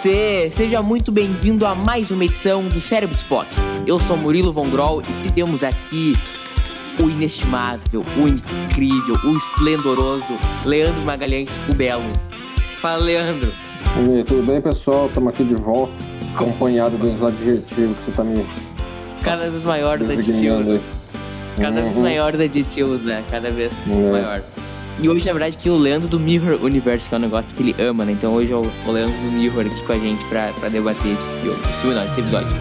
Você, seja muito bem-vindo a mais uma edição do Cérebro Spock. Eu sou Murilo Von Groll e temos aqui o inestimável, o incrível, o esplendoroso Leandro Magalhães, o Belo. Fala, Leandro. E aí, tudo bem, pessoal? Estamos aqui de volta, acompanhado dos adjetivos que você está me Cada vez maior dos adjetivos. aí. Cada vez Uhum. maior dos adjetivos, né? Cada vez É. maior. E hoje, na verdade, aqui é o Leandro do Mirror Universe, que é um negócio que ele ama, né? Então hoje é o Leandro do Mirror aqui com a gente pra, pra debater esse filme, esse, não, esse episódio.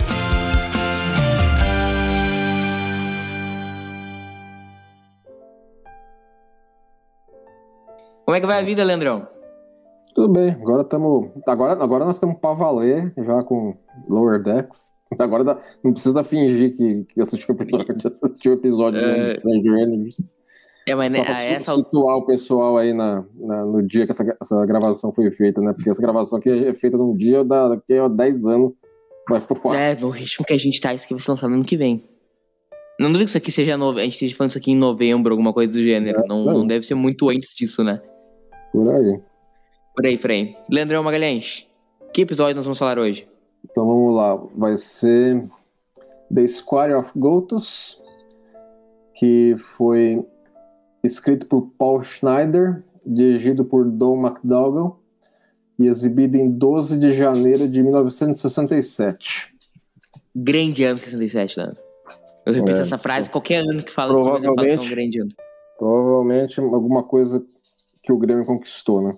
Como é que vai a vida, Leandrão? Tudo bem, agora estamos. Agora, agora nós estamos para valer, já com Lower Decks. Agora dá- não precisa fingir que, que assistiu o episódio, assistiu o episódio É. do Stranger Universe. É, mas né, Só a para essa situar o pessoal aí na, na- no dia que essa, essa gravação foi feita, né? Porque essa gravação aqui é feita num dia da, daqui a 10 anos. Vai pro ar. É, no ritmo que a gente tá, isso aqui vai ser lançado ano que vem. Não duvido que isso aqui seja nove... a gente esteja falando isso aqui em novembro, alguma coisa do gênero. É, não, não. não deve ser muito antes disso, né? Por aí. Por aí, por aí. Leandrão Magalhães, que episódio nós vamos falar hoje? Então vamos lá. Vai ser The Square of Gotos, que foi escrito por Paul Schneider, dirigido por Don McDougall e exibido em 12 de janeiro de 1967. Grande ano 67, Leandro. Eu repito É, essa frase qualquer ano que fala eu falo que é um Provavelmente. grande ano. Provavelmente alguma coisa que o Grêmio conquistou, né?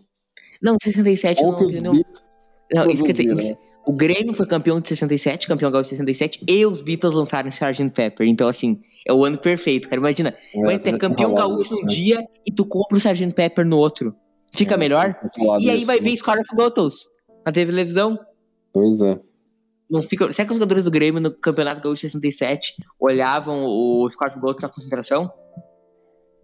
Não, 67 eu Ou não que os. Beatles Não, isso quer dizer, produziram, né? O Grêmio foi campeão de 67, campeão gaúcho de 67, e os Beatles lançaram Sgt. Pepper. Então, assim, é o ano perfeito, cara. Imagina, É, ter você campeão falava gaúcho isso, num né? dia e tu compra o Sgt. Pepper no outro. Fica É, melhor? falado E aí vai né? ver Scar of Gotos na televisão. Pois é. Não fica... Será que os jogadores do Grêmio no Campeonato Gaúcho de 67 olhavam o Scar of Gotos na concentração?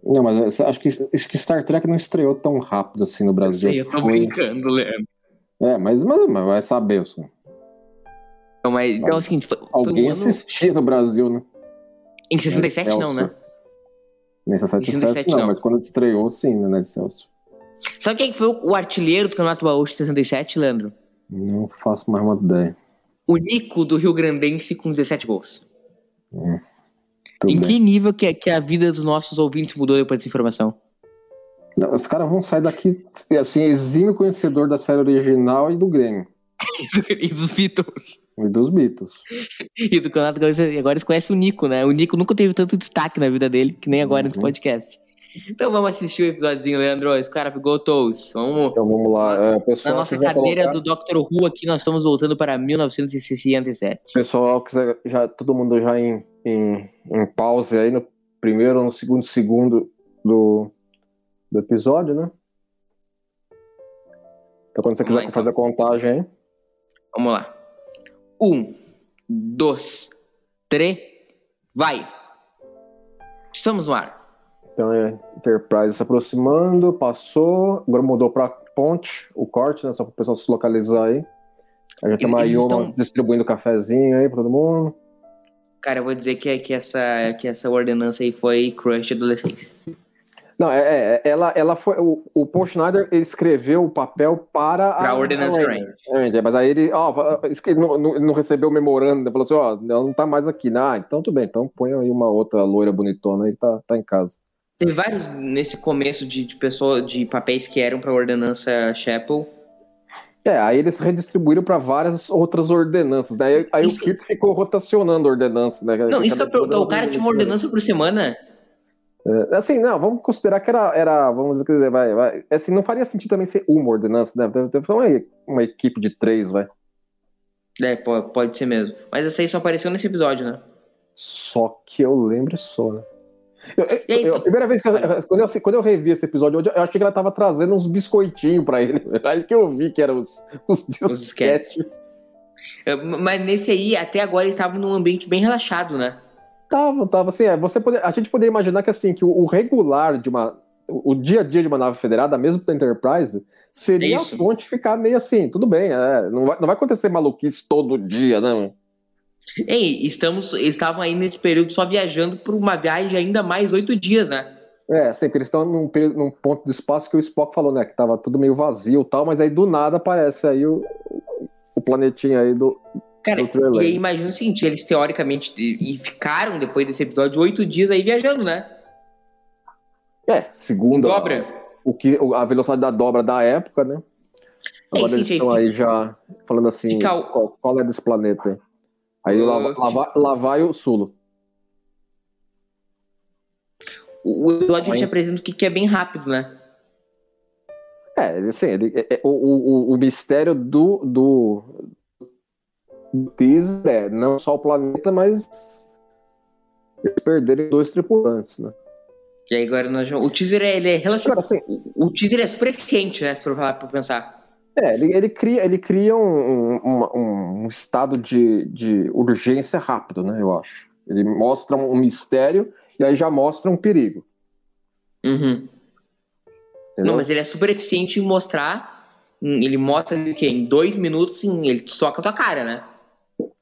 Não, mas acho que, acho que Star Trek não estreou tão rápido assim no Brasil. Sei, eu tô Foi- brincando, Leandro. É, mas, mas, mas vai saber. assim. Então, mas, então, é o seguinte, foi, foi Alguém um ano... assistia no Brasil, né? Em 67 não, né? Em 77 67 não, não. mas quando estreou, sim, né, na Celso. Sabe quem foi o artilheiro do Campeonato Gaúcho de 67, Leandro? Não faço mais uma ideia. O Nico do Rio Grandense com 17 gols. Tudo em bem. que nível que, que a vida dos nossos ouvintes mudou depois dessa informação? Não, os caras vão sair daqui, assim, exímio conhecedor da série original e do Grêmio. e dos Beatles. E dos Beatles. E do Campeonato Gaúcho. E agora eles conhecem o Nico, né? O Nico nunca teve tanto destaque na vida dele, que nem agora nesse Uhum. podcast. Então vamos assistir o episódiozinho, Leandro. Esse cara ficou toast. Vamos. Então vamos lá. É, Na pessoal, nossa quiser cadeira colocar- do Dr. Who aqui, nós estamos voltando para 1967. Pessoal, quiser, já, todo mundo já em, em, em pause aí no primeiro ou no segundo segundo do, do episódio, né? Então quando você Vamos lá, quiser então. fazer a contagem aí. Vamos lá. Um, dois, três, vai! Estamos no ar. Então é Enterprise se aproximando, passou, agora mudou pra ponte, o corte, né? Só para o pessoal se localizar aí. Aí já tem uma Yoma estão- distribuindo cafezinho aí pra todo mundo. Cara, eu vou dizer que, que, essa, que essa ordenança aí foi crush de adolescência. Não, é, é, ela, ela foi. O, o Paul Schneider escreveu o papel para a. ordenança a Range. Range, Mas aí ele, ó, que não, não, recebeu o memorando, falou assim: ó, ela não tá mais aqui. Ah, então tudo bem, então põe aí uma outra loira bonitona aí, tá, tá em casa. Teve vários nesse começo de, de pessoa, de papéis que eram pra ordenança Chapel. É, aí eles redistribuíram para várias outras ordenanças. Daí aí Isso o Kirk ficou rotacionando a ordenança, né? Não, isso que eu pergunto, o cara tinha uma ordenança por semana. É, assim, não, vamos considerar que era, era vamos dizer, vai, vai, assim, não faria sentido também ser uma ordenança, né? Deve ter uma, uma equipe de três, vai. É, po- pode ser mesmo. Mas essa aí só apareceu nesse episódio, né? Só que eu lembro só, né? Eu- eu- E eu- a primeira vez que eu, quando, eu, quando eu revi esse episódio, eu achei que ela tava trazendo uns biscoitinhos pra ele. Aí que eu vi que eram os, os, Os disquetes. É, Mas nesse aí, até agora, eles estavam num ambiente bem relaxado, né? Tava, tava assim, é, você pode, a gente poderia imaginar que assim, que o, o regular de uma o dia a dia de uma nave federada, mesmo para Enterprise, seria Isso. a ponte ficar meio assim, tudo bem, é, não, vai, não vai acontecer maluquice todo dia, né? Ei, estamos, eles estavam aí nesse período só viajando por uma viagem de ainda mais oito dias, né? É, sempre eles estão num, num ponto do espaço que o Spock falou, né, que tava tudo meio vazio e tal, mas aí do nada aparece aí o, o planetinha aí do, Cara, e aí imagina o seguinte, eles teoricamente e ficaram depois desse episódio oito dias aí viajando, né? É, segundo a- Dobra. o que, a velocidade da dobra da época, né? É, Agora sim, eles estão aí já falando assim, Fica qual, qual é desse planeta aí? Aí lá, Uh, lá, vai- lá vai o Sulo. O, episódio te apresenta o que, que é bem rápido, né? É, assim, ele, é- é- o, o, o mistério do, do, do teaser é não só o planeta, mas eles perderem dois tripulantes, né? E aí agora nós O teaser é, ele é relativamente. assim, O, o teaser é super eficiente, né? Se for falar pra pensar. é, ele, ele cria, ele cria um, um, um estado de, de urgência rápido, né? Eu acho. Ele mostra um mistério e aí já mostra um perigo. Uhum. entendeu? Não, mas ele é super eficiente em mostrar. Ele mostra o quê? Em dois minutos, ele soca a tua cara, né?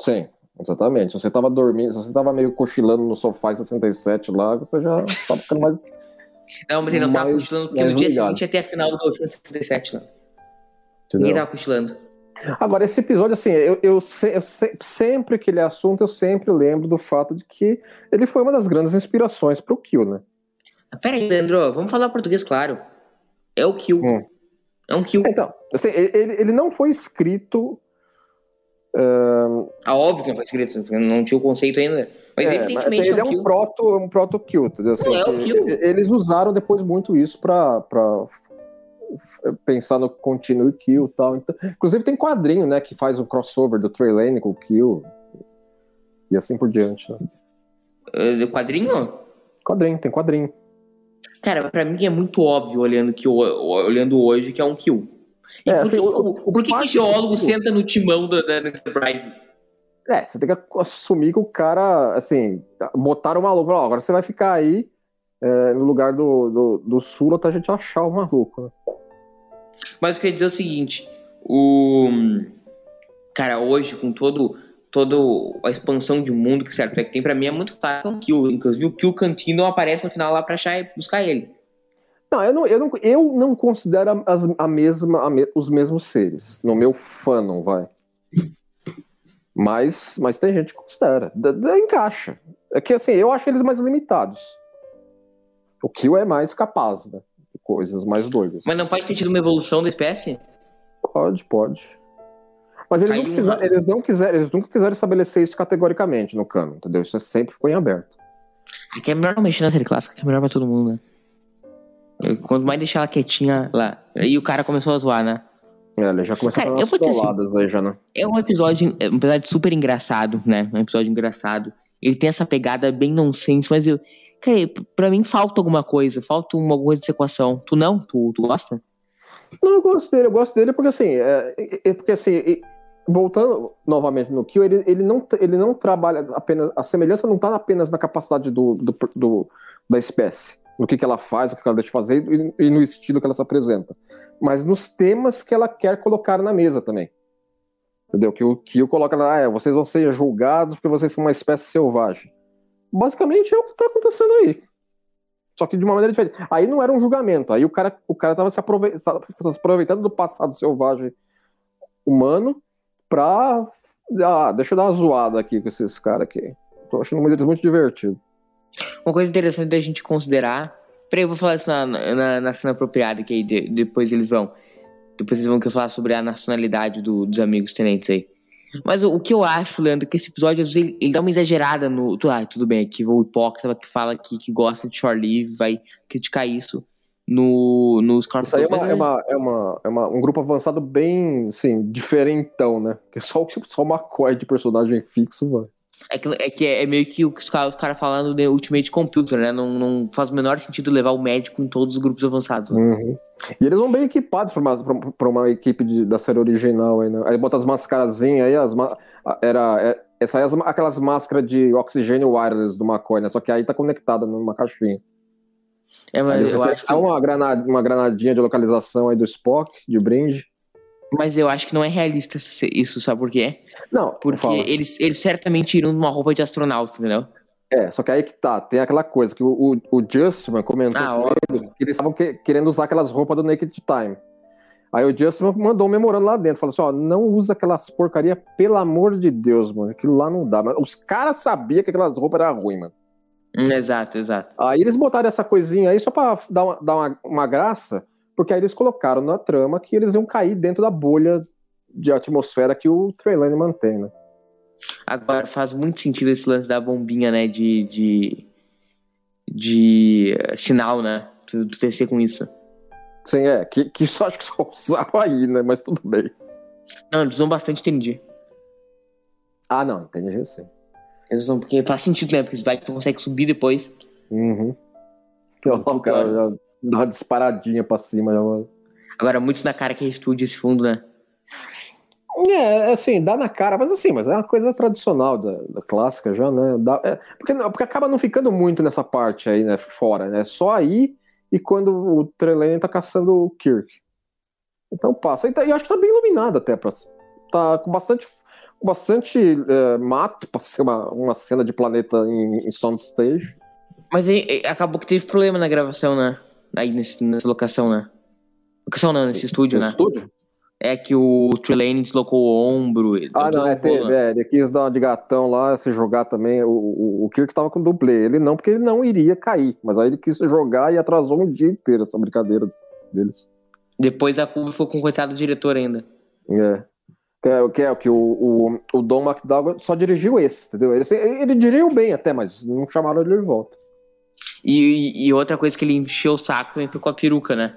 Sim, exatamente. Se você tava dormindo, se você tava meio cochilando no sofá em 67 lá, você já tá ficando mais. Não, mas ele não tava Mais- cochilando, porque no dia ligado. seguinte ia ter a final do 67, não. Entendeu? Ninguém tava cochilando. Agora, esse episódio, assim, eu, eu, se- eu se- sempre que ele é assunto, eu sempre lembro do fato de que ele foi uma das grandes inspirações pro Kill, né? Pera aí, Leandro, vamos falar português, claro. É o kill. Hum. É um kill. Então, assim, ele, ele não foi escrito. Ah, óbvio que não foi escrito, não tinha o conceito ainda. Mas é, evidentemente assim, ele é é um kill. proto, um proto kill, entendeu? Assim, É, é o kill. Eles usaram depois muito isso pra, pra pensar no continue kill e tal. Então, inclusive tem quadrinho, né, que faz um crossover do Trey Lane com o kill e assim por diante. Né? Eh, quadrinho? Quadrinho, tem quadrinho. Cara, pra mim é muito óbvio olhando, que, olhando hoje que é um kill. E É, por assim, que, o- o, o por que, que geólogo do- senta no timão da, da Enterprise? É, você tem que assumir que o cara, assim, botaram o maluco. Ó, agora você vai ficar aí é, no lugar do, do, do Sul até a gente achar o maluco. Né? Mas eu queria dizer o seguinte: o. Cara, hoje, com todo, todo a expansão de mundo que Star Trek tem, pra mim é muito claro que é um kill. Inclusive, o kill Continuum aparece no final lá pra achar e buscar ele. Não, eu não, eu não, eu não considero as, a mesma, a me- os mesmos seres. No meu fã, não vai. Mas, mas tem gente que considera. Da- da- encaixa. É que assim, eu acho eles mais limitados. O Kill é mais capaz, né? De coisas mais doidas. Mas não pode ter tido uma evolução da espécie? Pode, pode. Mas eles, não um- quiseram, eles, não eles nunca quiseram estabelecer isso categoricamente no cano, entendeu? Isso sempre ficou em aberto. Aqui é melhor não mexer na série clássica, que é melhor pra todo mundo, né? Quanto mais deixar ela quietinha lá. Aí o cara começou a zoar, né? É, ele já começou Cara, a eu vou dizer assim, aí já, né? É um episódio, é um episódio super engraçado, né? É um episódio engraçado. Ele tem essa pegada bem nonsense, mas eu. Cara, pra mim falta alguma coisa, falta uma alguma coisa de equação. Tu não? Tu, tu gosta? Não, eu gosto dele, eu gosto dele porque assim, é, é- é porque assim, e- voltando novamente no Kill, ele, ele, não, ele não trabalha apenas, a semelhança não está apenas na capacidade do, do, do- da espécie, no que, que ela faz, o que ela deixa de fazer e, e no estilo que ela se apresenta, mas nos temas que ela quer colocar na mesa também. Entendeu? Que o Kill coloca lá, ah, é, vocês vão ser julgados porque vocês são uma espécie selvagem. Basicamente é o que está acontecendo aí. Só que de uma maneira diferente. Aí não era um julgamento. Aí o cara, o cara tava se, aproveitando do passado selvagem humano pra. Ah, deixa eu dar uma zoada aqui com esses caras aqui. Tô achando eles muito divertido. Uma coisa interessante da gente considerar. Peraí, eu vou falar isso na, na, na cena apropriada, que aí de- depois eles vão. Depois eles vão querer falar sobre a nacionalidade do- dos amigos tenentes aí. Mas o, o que eu acho, Leandro, é que esse episódio às vezes, ele, ele dá uma exagerada no. Ah, tudo bem, aqui o hipócrita que fala que, que gosta de shore leave vai criticar isso no, no Scarf Isso aí é, uma, é, uma, é, uma, é uma- um grupo avançado bem, assim, diferentão, né? Porque só, o- só uma McCoy de personagem fixo vai. É que, é, que é, é meio que o que os caras cara falando de Ultimate Computer, né? Não, não faz o menor sentido levar o médico em todos os grupos avançados. né? Uhum. E eles vão bem equipados pra uma, pra- pra uma equipe de- da série original aí, né? Aí bota as mascarazinhas aí, as ma- era, é- Essa aí as- aquelas máscaras de oxigênio wireless do McCoy, né? Só que aí tá conectada numa caixinha. É, mas eu acho que, uma, granada, uma granadinha de localização aí do Spock, de brinde. Mas eu acho que não é realista isso, sabe por quê? Não, Porque fala. eles, eles certamente iriam numa roupa de astronauta, entendeu? É, só que aí que tá, tem aquela coisa que o, o, o Justman comentou Ah, com eles, que eles estavam que- querendo usar aquelas roupas do Naked Time. Aí o Justman mandou um memorando lá dentro, falou assim, ó, não usa aquelas porcaria, pelo amor de Deus, mano, aquilo lá não dá. Mas os caras sabiam que aquelas roupas eram ruins, mano. Hum, exato, exato. Aí eles botaram essa coisinha aí só pra dar uma, dar uma, uma graça, porque aí eles colocaram na trama que eles iam cair dentro da bolha de atmosfera que o Trelane mantém, né? Agora faz muito sentido esse lance da bombinha, né? De. de, de sinal, né? Do do TC com isso. Sim, é, que, que só acho que só usaram aí, né? Mas tudo bem. Não, eles usam bastante TND. Ah, não, entendi sim. Eles usam porque faz sentido, né? Porque vai que tu consegue subir depois. Uhum. O cara já dá uma disparadinha pra cima. Já... Agora, muito na cara que é estúdio esse fundo, né? É, assim, dá na cara, mas assim, mas é uma coisa tradicional da, da clássica já, né? Dá- é, porque, porque acaba não ficando muito nessa parte aí, né? Fora, né? Só aí e quando o Trelane tá caçando o Kirk. Então passa. E tá- e acho que tá bem iluminado até. Pra, tá com bastante, com bastante é, mato pra ser uma, uma cena de planeta em, em Soundstage. Mas aí, eh, acabou que teve problema na gravação, né? Aí nesse, nessa locação, né? Locação não, nesse estúdio, né? estúdio? É que o Trelane deslocou o ombro. ele- Ah, não, é, teve, né? é, ele quis dar uma de gatão lá, se jogar também. O, o, o Kirk tava com dublê. Ele não, porque ele não iria cair. Mas aí ele quis jogar e atrasou um dia inteiro essa brincadeira deles. Depois a culpa ficou com o coitado do diretor ainda. É. Que é, que é o que o, o, o Don McDowell só dirigiu esse, entendeu? Ele, ele dirigiu bem até, mas não chamaram ele de volta. E, e- outra coisa que ele encheu o saco também foi com a peruca, né?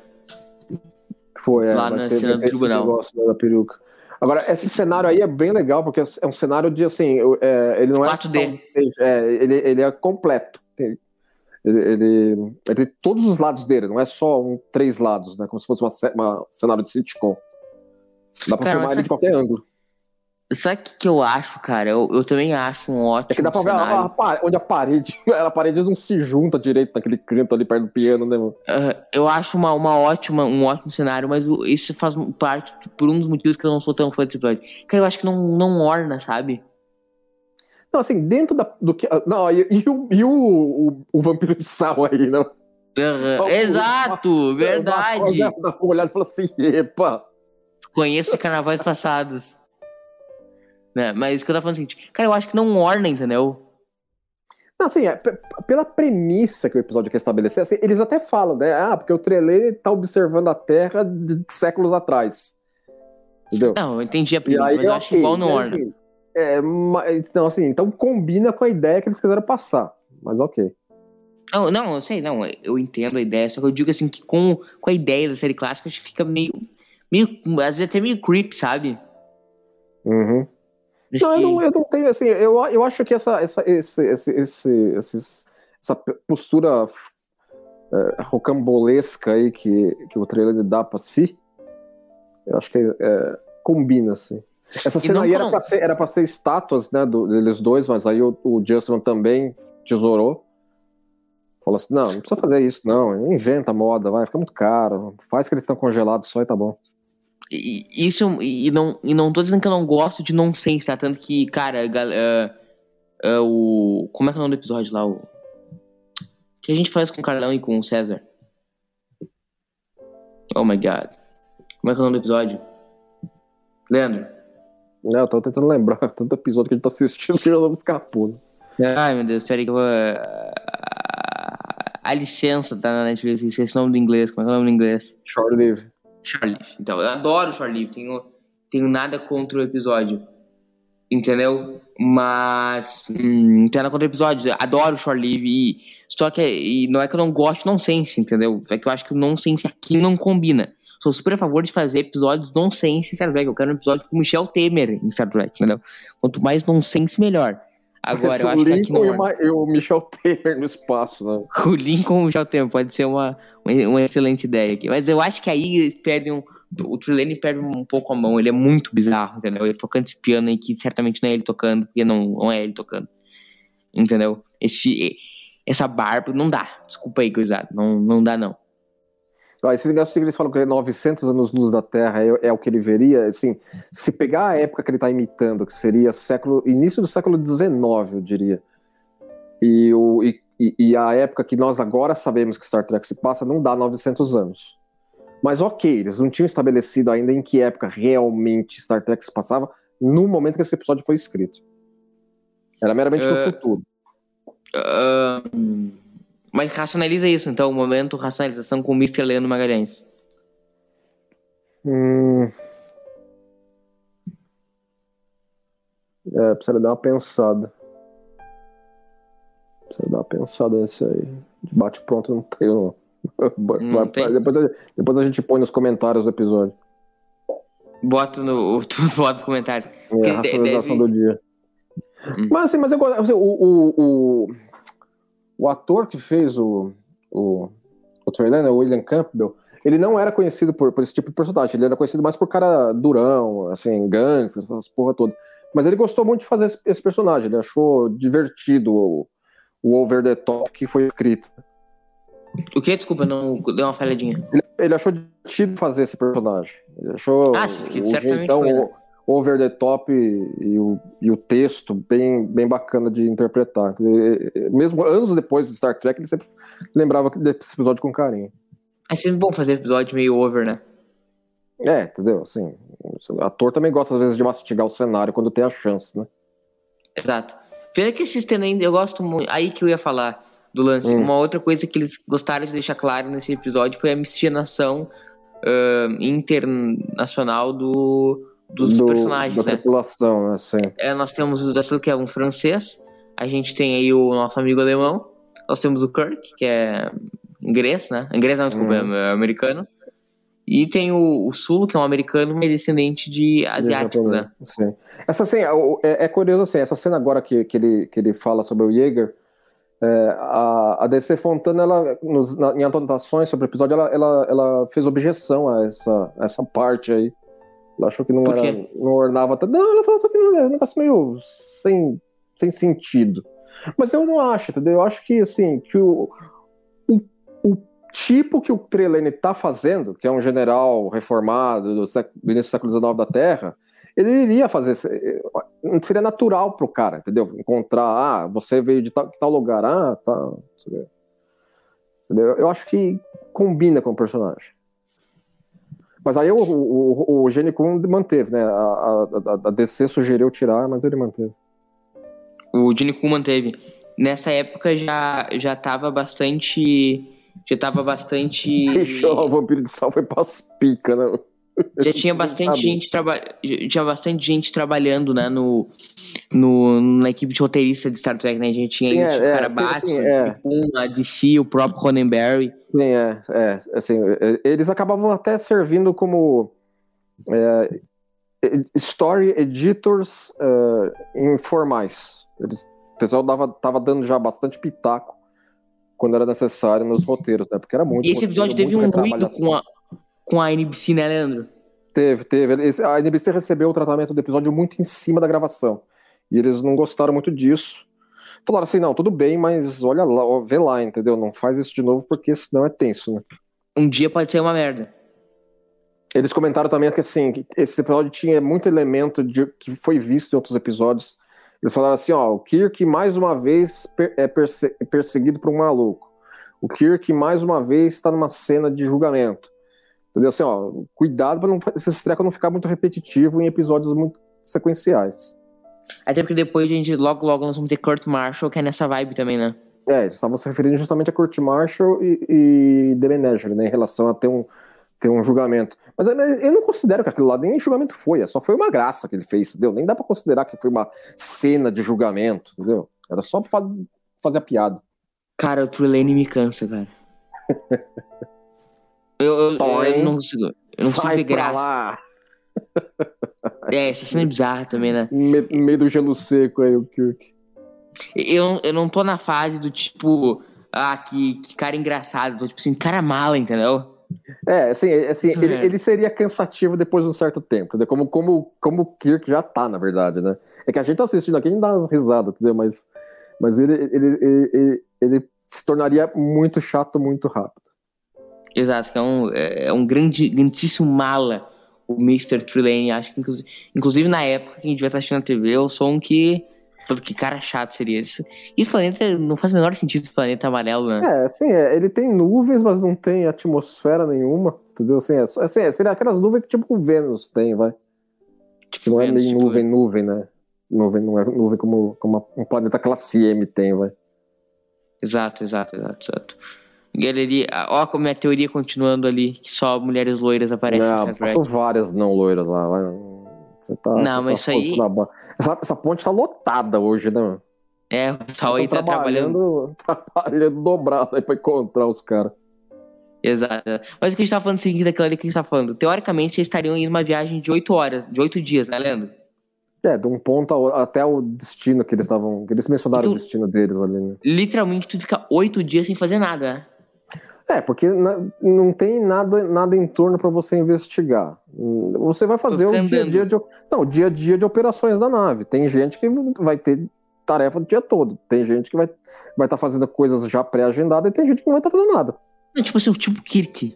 Foi, é, Lá na cena do tribunal. negócio, da peruca. Agora, esse cenário aí é bem legal, porque é um cenário de assim, é, ele não é, 4D. só- é, ele, ele é completo. Ele, ele, ele tem todos os lados dele, não é só um três lados, né? Como se fosse uma, ce- uma cenário de sitcom. Dá pra Cara, filmar ele de qualquer ângulo. Sabe o que, que eu acho, cara? Eu, eu também acho um ótimo É que dá pra ver a- a onde a parede, a parede não se junta direito naquele canto ali perto do piano, né, mano? Ah, eu acho uma, uma ótima, um ótimo cenário, mas isso faz parte por um dos motivos que eu não sou tão fã desse episódio. Cara, eu acho que não, não orna, sabe? Não, assim, dentro da, do que. Não, e, e o, e o, o, o vampiro de sal aí, não? Aham, o- Exato, verdade. Dá dá uma olhada e fala assim, epa. Conheço de carnavais passados. Né? Mas que eu tava falando é o seguinte, cara, eu acho que não orna, entendeu? Não, assim, é, pela premissa que o episódio quer estabelecer, assim, eles até falam, né? Ah, porque o Trelê tá observando a Terra de séculos atrás. Entendeu? Não, eu entendi a premissa, aí, mas eu acho que igual não mas, orna. assim, é, mas, então, assim, então combina com a ideia que eles quiseram passar. Mas ok. Não, não, eu sei, não, eu entendo a ideia, só que eu digo assim que com, com a ideia da série clássica, acho que fica meio, meio, às vezes até meio creep, sabe? Uhum. Não, eu não, eu não tenho, assim, eu, eu acho que essa, essa, esse, esse, esse, esses- essa postura é, rocambolesca aí que, que o trailer dá pra si, eu acho que é, combina, assim. Essa cena aí era pra, ser, era pra ser estátuas, né, do, deles dois, mas aí o, o Justman também tesourou. Falou assim, não, não precisa fazer isso, não, inventa moda, vai, fica muito caro, faz que eles estão congelados só e tá bom. E- Isso, e não, e não tô dizendo que eu não gosto de nonsense, tá? Tanto que, cara, ah, ah, o. Como é que é o nome do episódio lá? O que a gente faz com o Carlão e com o César? Oh my god. Como é que é o nome do episódio? Leandro? Né, eu tô tentando lembrar, tanto episódio que a gente tá assistindo que já não escapou. Ai, meu Deus, peraí que eu vou. ah, A licença tá na Netflix, esqueci o nome do inglês. Como é que é o nome do inglês? Short Live. Charlie. Então, eu adoro Charlie. Tenho, tenho nada contra o episódio. Entendeu? Mas. Hum, tenho nada contra o episódio. Adoro Live. E, só que e não é que eu não gosto de nonsense, entendeu? É que eu acho que o nonsense aqui não combina. Sou super a favor de fazer episódios nonsense em Star Trek. Eu quero um episódio com Michel Temer em Star Trek, entendeu? Quanto mais nonsense, melhor. Agora, eu acho que aqui Lincoln não. e o Ma- e o Michel Temer no espaço, né? O Lincoln e o Michel Temer pode ser uma, uma, uma excelente ideia aqui. Mas eu acho que aí eles perdem um o Trelawney perde um pouco a mão, ele é muito bizarro, entendeu? Ele tocando esse piano aí que certamente não é ele tocando, porque não, não é ele tocando. Entendeu? Esse, essa barba, não dá. Desculpa aí, coisado. Não, não dá, não. Esse negócio que eles falam que é 900 anos luz da Terra é, é, o que ele veria, assim, se pegar a época que ele está imitando, que seria século, início do século XIX, eu diria, e, o, e, e, a época que nós agora sabemos que Star Trek se passa, não dá 900 anos. Mas ok, eles não tinham estabelecido ainda em que época realmente Star Trek se passava no momento que esse episódio foi escrito. Era meramente uh, no futuro. Uh, mas racionaliza isso, então, o momento racionalização com o Mr. Leandro Magalhães. Hum... É, precisa dar uma pensada. Precisa dar uma pensada nesse aí. De bate pronto não tenho, não. Não tem. Depois, depois a gente põe nos comentários do episódio. Bota no. Tudo bota nos comentários. É, a racionalização deve... do dia. Hum. Mas assim, mas eu gosto. Assim, o, o, o, o, ator que fez o, o, o Trey o William Campbell, ele não era conhecido por, por esse tipo de personagem. Ele era conhecido mais por cara durão, assim, gangster, essas porra toda. Mas ele gostou muito de fazer esse, esse personagem. Ele achou divertido o, o over the top que foi escrito. O que? Desculpa, não deu uma falhadinha. Ele, ele achou divertido fazer esse personagem. Ele achou ah, que o jeitão foi, né? Over the top e, e, o, e o texto bem, bem bacana de interpretar. Ele, mesmo anos depois de Star Trek, ele sempre lembrava desse episódio com carinho. É sempre bom fazer episódio meio over, né? É, entendeu? Assim, o ator também gosta às vezes de mastigar o cenário quando tem a chance, né? Exato. Pena que esses ainda, eu gosto muito. Aí que eu ia falar do lance. Hum. Uma outra coisa que eles gostaram de deixar claro nesse episódio foi a miscigenação uh, internacional do, dos do, personagens, da né? população, assim. É, nós temos o Dassel, que é um francês. A gente tem aí o nosso amigo alemão. Nós temos o Kirk, que é inglês, né? Inglês não, desculpa, hum. é americano. E tem o, o Sulo, que é um americano, mas descendente de asiáticos, né? Sim. Essa cena, é, é, curioso assim, essa cena agora que, que, ele, que ele fala sobre o Jaeger, é, a, a DC Fontana, ela, nos, na, em anotações sobre o episódio, ela, ela, ela fez objeção a essa, a essa parte aí. Ela achou que não, era, não ornava tanto. Não, ela falou que é um negócio meio sem, sem sentido. Mas eu não acho, entendeu? Eu acho que, assim, que o, o, o tipo que o Trelawney tá fazendo, que é um general reformado do, século, do início do século XIX da Terra, ele iria fazer. Seria natural pro cara, entendeu? Encontrar, ah, você veio de tal, tal lugar, ah, tá. Entendeu? Eu acho que combina com o personagem. Mas aí o, o, o manteve, né? A, a, a, DC sugeriu tirar, mas ele manteve. O Gene Kun manteve. Nessa época já, já tava bastante. Já tava bastante. o Vampiro de Sal foi pras pica, né? Já tinha bastante gente traba... tinha bastante gente trabalhando, né, no, no, na equipe de roteirista de Star Trek, né? A gente tinha sim, é, é, Carabat, é. a DC, o próprio Ronenberry. Sim, é, é, assim, eles acabavam até servindo como é, story editors uh, informais. Eles, o pessoal dava, tava dando já bastante pitaco quando era necessário nos roteiros, né? Porque era muito. E esse episódio teve um ruído com a com a NBC, né, Leandro? Teve, teve. A NBC recebeu o tratamento do episódio muito em cima da gravação. E eles não gostaram muito disso. Falaram assim, não, tudo bem, mas olha lá, vê lá, entendeu? Não faz isso de novo porque senão é tenso, né? Um dia pode ser uma merda. Eles comentaram também que assim, que esse episódio tinha muito elemento de, que foi visto em outros episódios. Eles falaram assim, ó, o Kirk mais uma vez é perse perseguido por um maluco. O Kirk mais uma vez está numa cena de julgamento. Entendeu? Assim, ó, cuidado para não esse treco não ficar muito repetitivo em episódios muito sequenciais. Até porque depois a gente, logo, logo, nós vamos ter Kurt Marshall, que é nessa vibe também, né? É, eles estavam se referindo justamente a Kurt Marshall e, e The Menagerie, né, em relação a ter um, ter um julgamento. Mas eu não considero que aquilo lá nem julgamento foi, é só foi uma graça que ele fez, entendeu? Nem dá para considerar que foi uma cena de julgamento, entendeu? Era só pra fazer a piada. Cara, o Trelane me cansa, cara. Eu, eu, eu, não consigo. Eu não consigo ver graça. Lá. É, essa cena é bizarra também, né? Me, meio do gelo seco aí, o Kirk. Eu, eu não tô na fase do tipo, ah, que, que cara engraçado. Tô tipo assim, cara mala, entendeu? É, assim, assim ele, É. ele seria cansativo depois de um certo tempo, entendeu? Como, como, como o Kirk já tá, na verdade, né? É que a gente tá assistindo aqui, a gente dá umas risadas, entendeu? Mas, mas ele, ele, ele, ele, ele se tornaria muito chato muito rápido. Exato, que é um, é é um grande, grandíssimo mala o Mr. Trelane. Acho que, inclusive, inclusive, na época que a gente vai estar assistindo na TV, eu sou um que. Que cara chato seria esse. Esse planeta não faz o menor sentido esse planeta amarelo, né? É, assim, é, ele tem nuvens, mas não tem atmosfera nenhuma, entendeu? Assim, é, assim, é, seria aquelas nuvens que tipo o Vênus tem, vai. Que não é Vênus, meio tipo, nuvem, nuvem, né? Nuvem não é nuvem como, como um planeta classe M tem, vai. Exato, exato, exato, exato. Galeria, ó, como é a teoria continuando ali, que só mulheres loiras aparecem no Não, Star Trek. passou várias não loiras lá. Você tá, Não, você tá mas isso aí-. Essa, essa ponte tá lotada hoje, né? É, o pessoal aí Tão tá trabalhando. trabalhando dobrado aí pra encontrar os caras. Exato. Mas o que a gente tá falando seguinte daquilo ali que a gente tá falando. Teoricamente, eles estariam indo uma viagem de 8 horas, de 8 dias, né, Leandro? É, de um ponto até o destino que eles estavam. Que eles mencionaram Então- o destino deles ali, né? Literalmente, tu fica 8 dias sem fazer nada, né? É, porque na- não tem nada, nada em torno pra você investigar. Você vai fazer o dia a dia de, não, dia a dia de operações da nave. Tem gente que vai ter tarefa o dia todo. Tem gente que vai vai estar fazendo coisas já pré-agendadas e tem gente que não vai estar fazendo nada. Não, Tipo assim, o tipo Kirk.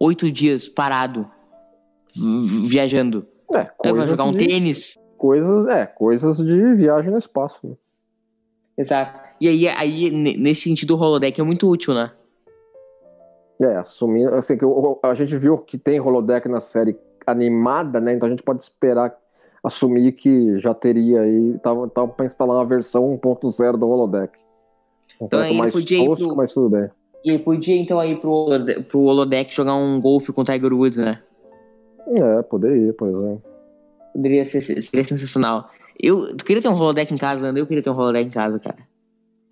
8 dias parado, vi- viajando. É, vai coisas jogar um de, tênis. coisas, é, coisas de viagem no espaço. né? Exato. E aí, aí, ne- nesse sentido, o holodeck é muito útil, né? É, assumir, assim, que o- a gente viu que tem holodeck na série animada, né? Então a gente pode esperar, assumir que já teria aí, tava, tava pra instalar uma versão 1.0 do holodeck. Um Então pouco aí mais podia tosco, pro- mas tudo bem. E podia, então, ir pro, pro holodeck jogar um golfe com o Tiger Woods, né? É, poderia, por exemplo. Poderia ser, seria sensacional. Eu tu queria ter um holodeck em casa? Eu queria ter um holodeck em casa, cara.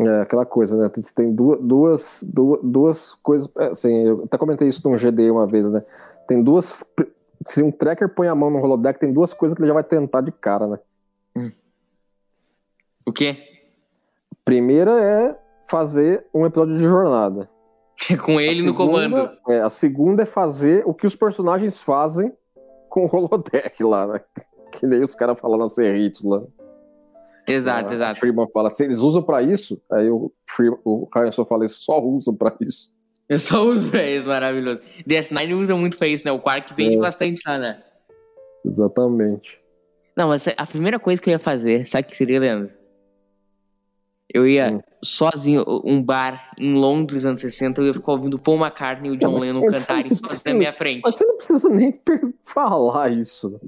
É, aquela coisa, né? Você tem duas, duas, duas, coisas. é, Assim, eu até comentei isso num GD uma vez, né? Tem duas. Se um tracker põe a mão no holodeck, tem duas coisas que ele já vai tentar de cara, né? O quê? Primeira é fazer um episódio de jornada. com ele A no segunda- comando. É, a segunda é fazer o que os personagens fazem com o holodeck lá, né? Que nem os caras falam na Cerritos lá. Exato, A exato. Freeman fala, se eles usam pra isso, aí o, Free, o Harrison fala, eles só usam pra isso. Eu só uso pra isso, maravilhoso. DS9 usa muito pra isso, né? O Quark vende É. bastante lá, né? Exatamente. Não, mas a primeira coisa que eu ia fazer, sabe o que seria, Leandro? Eu ia Hum. sozinho, um bar em Londres, anos 60, eu ia ficar ouvindo Paul McCartney e o John Lennon cantarem sozinho na minha frente. Mas você não precisa nem falar isso.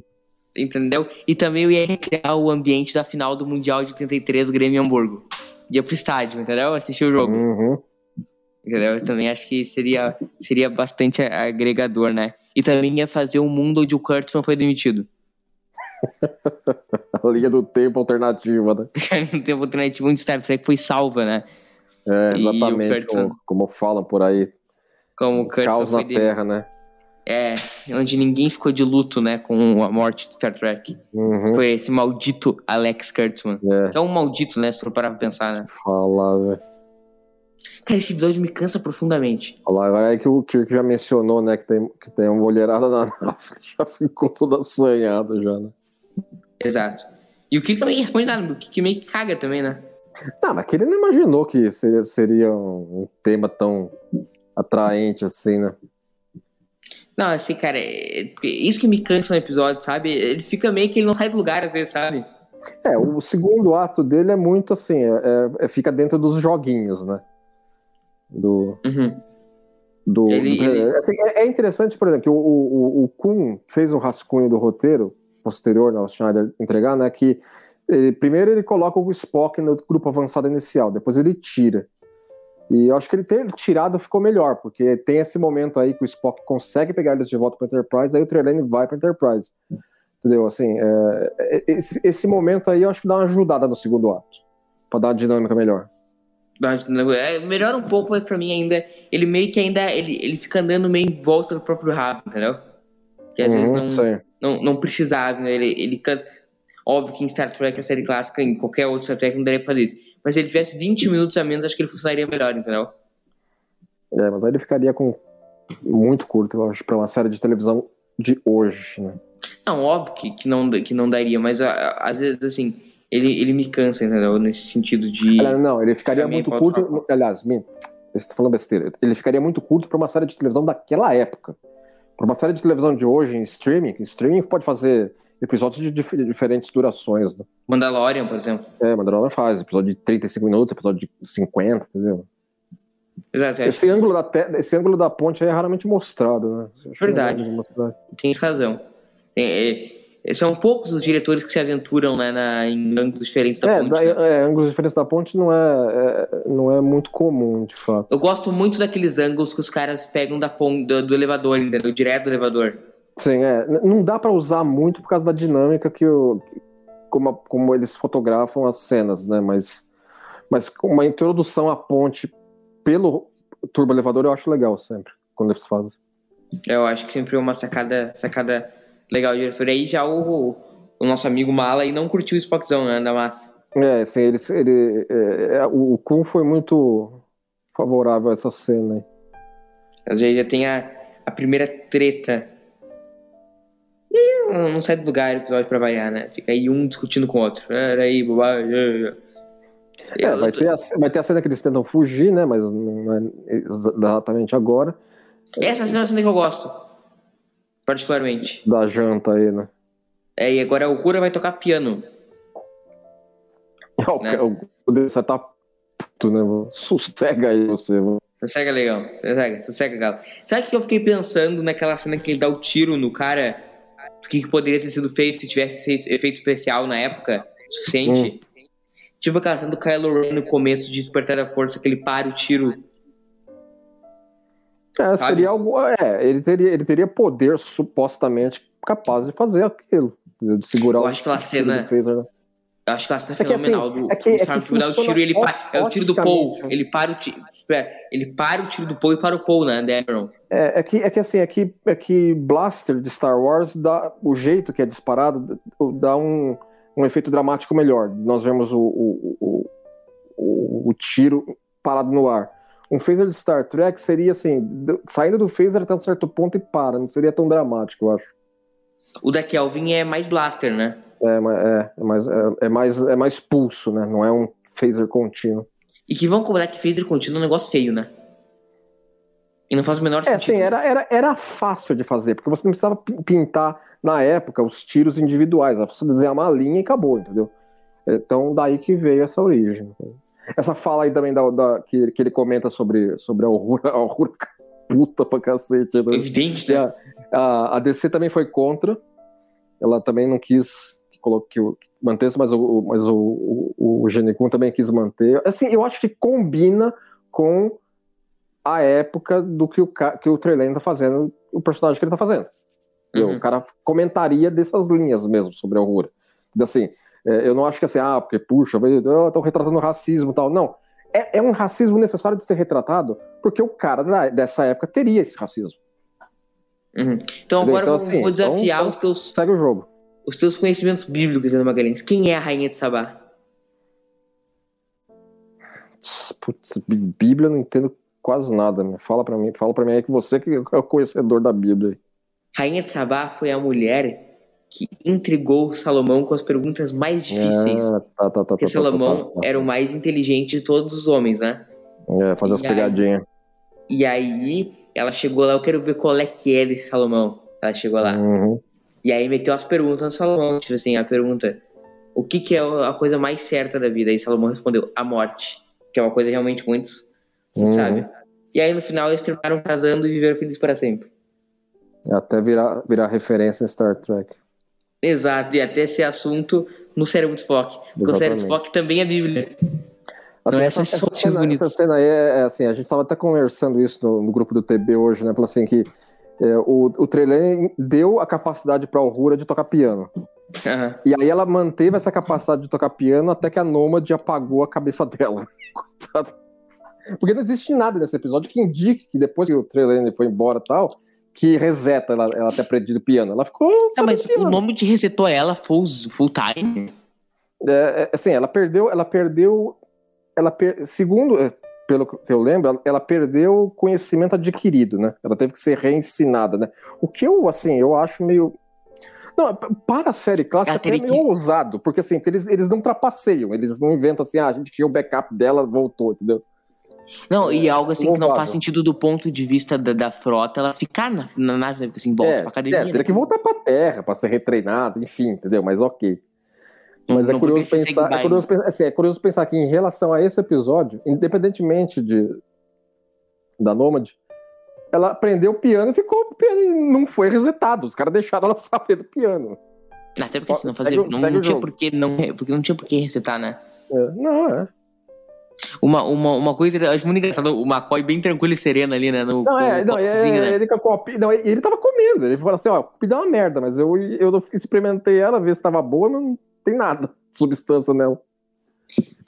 Entendeu? E também eu ia recriar o ambiente da final do Mundial de 83, Grêmio Hamburgo. Ia pro estádio, entendeu? Assistir o jogo. Uhum. Entendeu? Eu também acho que seria, seria bastante agregador, né? E também ia fazer um mundo onde o Kurtzman foi demitido. A linha do tempo alternativa, né? no tempo alternativo onde Star Trek foi salva, né? É, exatamente. Kurtzman. Como, como falam por aí. Como o Kurtzman Caos na Terra, né? É, onde ninguém ficou de luto, né? Com a morte de Star Trek. Uhum. Foi esse maldito Alex Kurtzman. É, Que é um maldito, né? Se for parar pra pensar, né? falar, velho. Cara, esse episódio me cansa profundamente. Olha lá, agora é que o Kirk já mencionou, né, que tem, que tem uma olheirada na nave, já ficou toda assanhada já, né? Exato. E o Kirk também responde nada, o Kirk meio que caga também, né? Não, mas que ele não imaginou que seria, seria um tema tão atraente assim, né? Não, assim, cara, é- é isso que me cansa no episódio, sabe? Ele fica meio que ele não sai do lugar às vezes, sabe? É, o segundo ato dele é muito assim, é, é- fica dentro dos joguinhos, né? Do, Uhum. do, Ele- do- ele- assim, é, é interessante, por exemplo, que o, o, o Kuhn fez um rascunho do roteiro posterior né, ao Schneider entregar, né? Que ele- primeiro ele coloca o Spock no grupo avançado inicial, depois ele tira. E eu acho que ele ter tirado ficou melhor, porque tem esse momento aí que o Spock consegue pegar eles de volta para Enterprise, aí o Trelane vai para Enterprise. Entendeu? Assim, é, é, esse, esse momento aí eu acho que dá uma ajudada no segundo ato, para dar uma dinâmica melhor. É, melhora um pouco, mas pra mim ainda. Ele meio que ainda. Ele, ele fica andando meio em volta do próprio rabo, entendeu? Que às vezes Uhum, não, sim. não, não precisava, né? Ele, ele canta. Óbvio que em Star Trek, a série clássica, em qualquer outro Star Trek, não daria pra fazer isso. Mas se ele tivesse 20 minutos a menos, acho que ele funcionaria melhor, entendeu? É, mas aí ele ficaria com muito curto, eu acho, pra uma série de televisão de hoje, né? Não, óbvio que, que, não, que não daria, mas a- a- às vezes, assim, ele, ele me cansa, entendeu? Nesse sentido de. Aliás, Não, ele ficaria muito curto. falar. Aliás, me, estou falando besteira. Ele ficaria muito curto pra uma série de televisão daquela época. Pra uma série de televisão de hoje, em streaming, em streaming pode fazer episódios de dif- diferentes durações. Né? Mandalorian, por exemplo. É, Mandalorian faz, episódio de 35 minutos, episódio de 50, entendeu? Exato, é, Esse ângulo da, esse ângulo da ponte aí é raramente mostrado, né? Verdade. é mostrado. tem razão. É, é, são poucos os diretores que se aventuram né, na, em ângulos diferentes da É, ponte. da- né? é, ângulos diferentes da ponte não é, é- não é muito comum, de fato. Eu gosto muito daqueles ângulos que os caras pegam da pon- do, do elevador, entendeu? Direto do elevador. Sim, é. Não dá pra usar muito por causa da dinâmica que o, como, como eles fotografam as cenas, né? Mas, mas uma introdução à ponte pelo turbo elevador eu acho legal sempre, quando eles fazem. Eu acho que sempre uma sacada, sacada legal diretor. E aí já o, o nosso amigo Mala aí não curtiu o Spockzão, né, da massa. É, assim, eles, ele, é, é, o, o Kun foi muito favorável a essa cena aí. Já, já tem a, a primeira treta. E aí não, sai do lugar o episódio pra variar, né? Fica aí um discutindo com o outro. Era aí, bobagem. é, é. É, vai ter, a, vai ter a cena que eles tentam fugir, né? Mas não é exatamente agora. Essa cena é uma cena que eu gosto. Particularmente. Da janta aí, né? É, e agora o Rura vai tocar piano. O, Né? o, o tá puto, né? Sossega aí você. mano. Sossega, legal. Sossega, sossega, galo. Sabe o que eu fiquei pensando naquela cena que ele dá o tiro no cara? O que que poderia ter sido feito se tivesse feito efeito especial na época? Suficiente? Tipo aquela cena do Kylo Ren no começo de Despertar da Força, que ele para o tiro. É, Sabe? seria algo. É, ele teria, ele teria poder supostamente capaz de fazer aquilo. De segurar Eu o acho que aquela cena- phaser, né? Eu acho que ela cena É que assim, fenomenal do, é que- é que o tiro ele para. É o tiro do Paul. Ele para o tiro. Espera, ele para o tiro do Paul e para o Paul, né, Dameron? É, é que, é que assim, é que, é que Blaster de Star Wars dá o jeito que é disparado dá um, um efeito dramático melhor. Nós vemos o, o, o, o, tiro parado no ar. Um phaser de Star Trek seria assim, do- saindo do phaser até um certo ponto e para, não seria tão dramático, eu acho. O da Kelvin é mais blaster, né? É, é, é mais, é, é mais, é mais pulso, né? Não é um phaser contínuo. E que vão cobrar que phaser contínuo é um negócio feio, né? E não faz o menor É, sentido. assim, era, era, era fácil de fazer, porque você não precisava pi- pintar, na época, os tiros individuais. Era você desenhar uma linha e acabou, entendeu? Então, daí que veio essa origem. Essa fala aí também da, da- que, que ele comenta sobre, sobre a Aurora, a Aurora fica puta pra cacete. né? Evidente, né? a, a, a DC também foi contra. Ela também não quis que, que que mantesse, mas o, mas o, o, o Genicum também quis manter. Assim, eu acho que combina com a época do que o, que o Trey Lane tá fazendo, o personagem que ele tá fazendo. Uhum. O cara comentaria dessas linhas mesmo sobre a Aurora. Então, Assim, é, eu não acho que assim, ah, porque puxa, estão retratando racismo e tal. Não. É, é um racismo necessário de ser retratado, porque o cara da- dessa época teria esse racismo. Uhum. Então Entendeu? agora Então, eu vou, assim, vou desafiar então- os, teus, Segue o jogo. Os teus conhecimentos bíblicos, Ana Magalhães. Quem é a rainha de Sabá? Putz, Bí- Bíblia eu não entendo quase nada, né? Fala pra mim, fala para mim aí que você que é o conhecedor da Bíblia. Rainha de Sabá foi a mulher que intrigou Salomão com as perguntas mais difíceis. Ah, tá, tá, tá, Porque tá, tá, Salomão era o mais inteligente de todos os homens, né? É, fazer as pegadinhas. E aí ela chegou lá, eu quero ver qual é que é desse Salomão. Ela chegou lá. Uhum. E aí meteu as perguntas no Salomão, tipo assim, a pergunta: o que, que é a coisa mais certa da vida? E Salomão respondeu: a morte, que é uma coisa realmente muito, Uhum. sabe? E aí no final eles terminaram casando e viveram felizes para sempre. Até virar, virar referência em Star Trek. Exato, e até esse assunto no cérebro de Spock. Porque o cérebro de. Spock também é Bíblia. Assim, Não é essa, só essa cena, essa cena aí é, é assim, a gente tava até conversando isso no, no grupo do TB hoje, né? Falou assim que é, o, o Trelane deu a capacidade pra Aurora de tocar piano. Aham. E aí ela manteve essa capacidade de tocar piano até que a Nômade apagou a cabeça dela. Coitada. Porque não existe nada nesse episódio que indique que depois que o Trelane foi embora e tal, que reseta ela, ela ter aprendido piano. Ela ficou. Não, mas piano. o nome de resetou ela full, full time. É, é, assim, ela perdeu, ela perdeu, ela per- segundo, é, pelo que eu lembro, ela perdeu o conhecimento adquirido, né? Ela teve que ser reensinada, né? O que eu, assim, eu acho meio. Não, para a série clássica até é meio que... ousado, porque assim, eles, eles não trapaceiam, eles não inventam assim, ah, a gente tinha o backup dela, voltou, entendeu? Não, e é algo assim que não faz sentido do ponto de vista da, da frota, ela ficar na, na nave, né? assim, volta é, pra academia. É, teria né? que voltar pra terra pra ser retreinada, enfim, entendeu? Mas ok. Mas é curioso, pensar, é, curioso pensar, assim, é curioso pensar que em relação a esse episódio, independentemente de da Nômade, ela aprendeu o piano e ficou o piano e não foi resetado. Os caras deixaram ela saber do piano. Até porque senão fazer, não, não tinha por que não, porque não tinha por que resetar, né? É, não, é. Uma, uma, uma coisa, eu acho muito engraçado, o McCoy bem tranquilo e sereno ali, né? No, não, é, não, é, né? ele com a não, ele tava comendo, ele falou assim, ó, comida é uma merda, mas eu, eu experimentei ela, ver se tava boa, não tem nada de substância nela.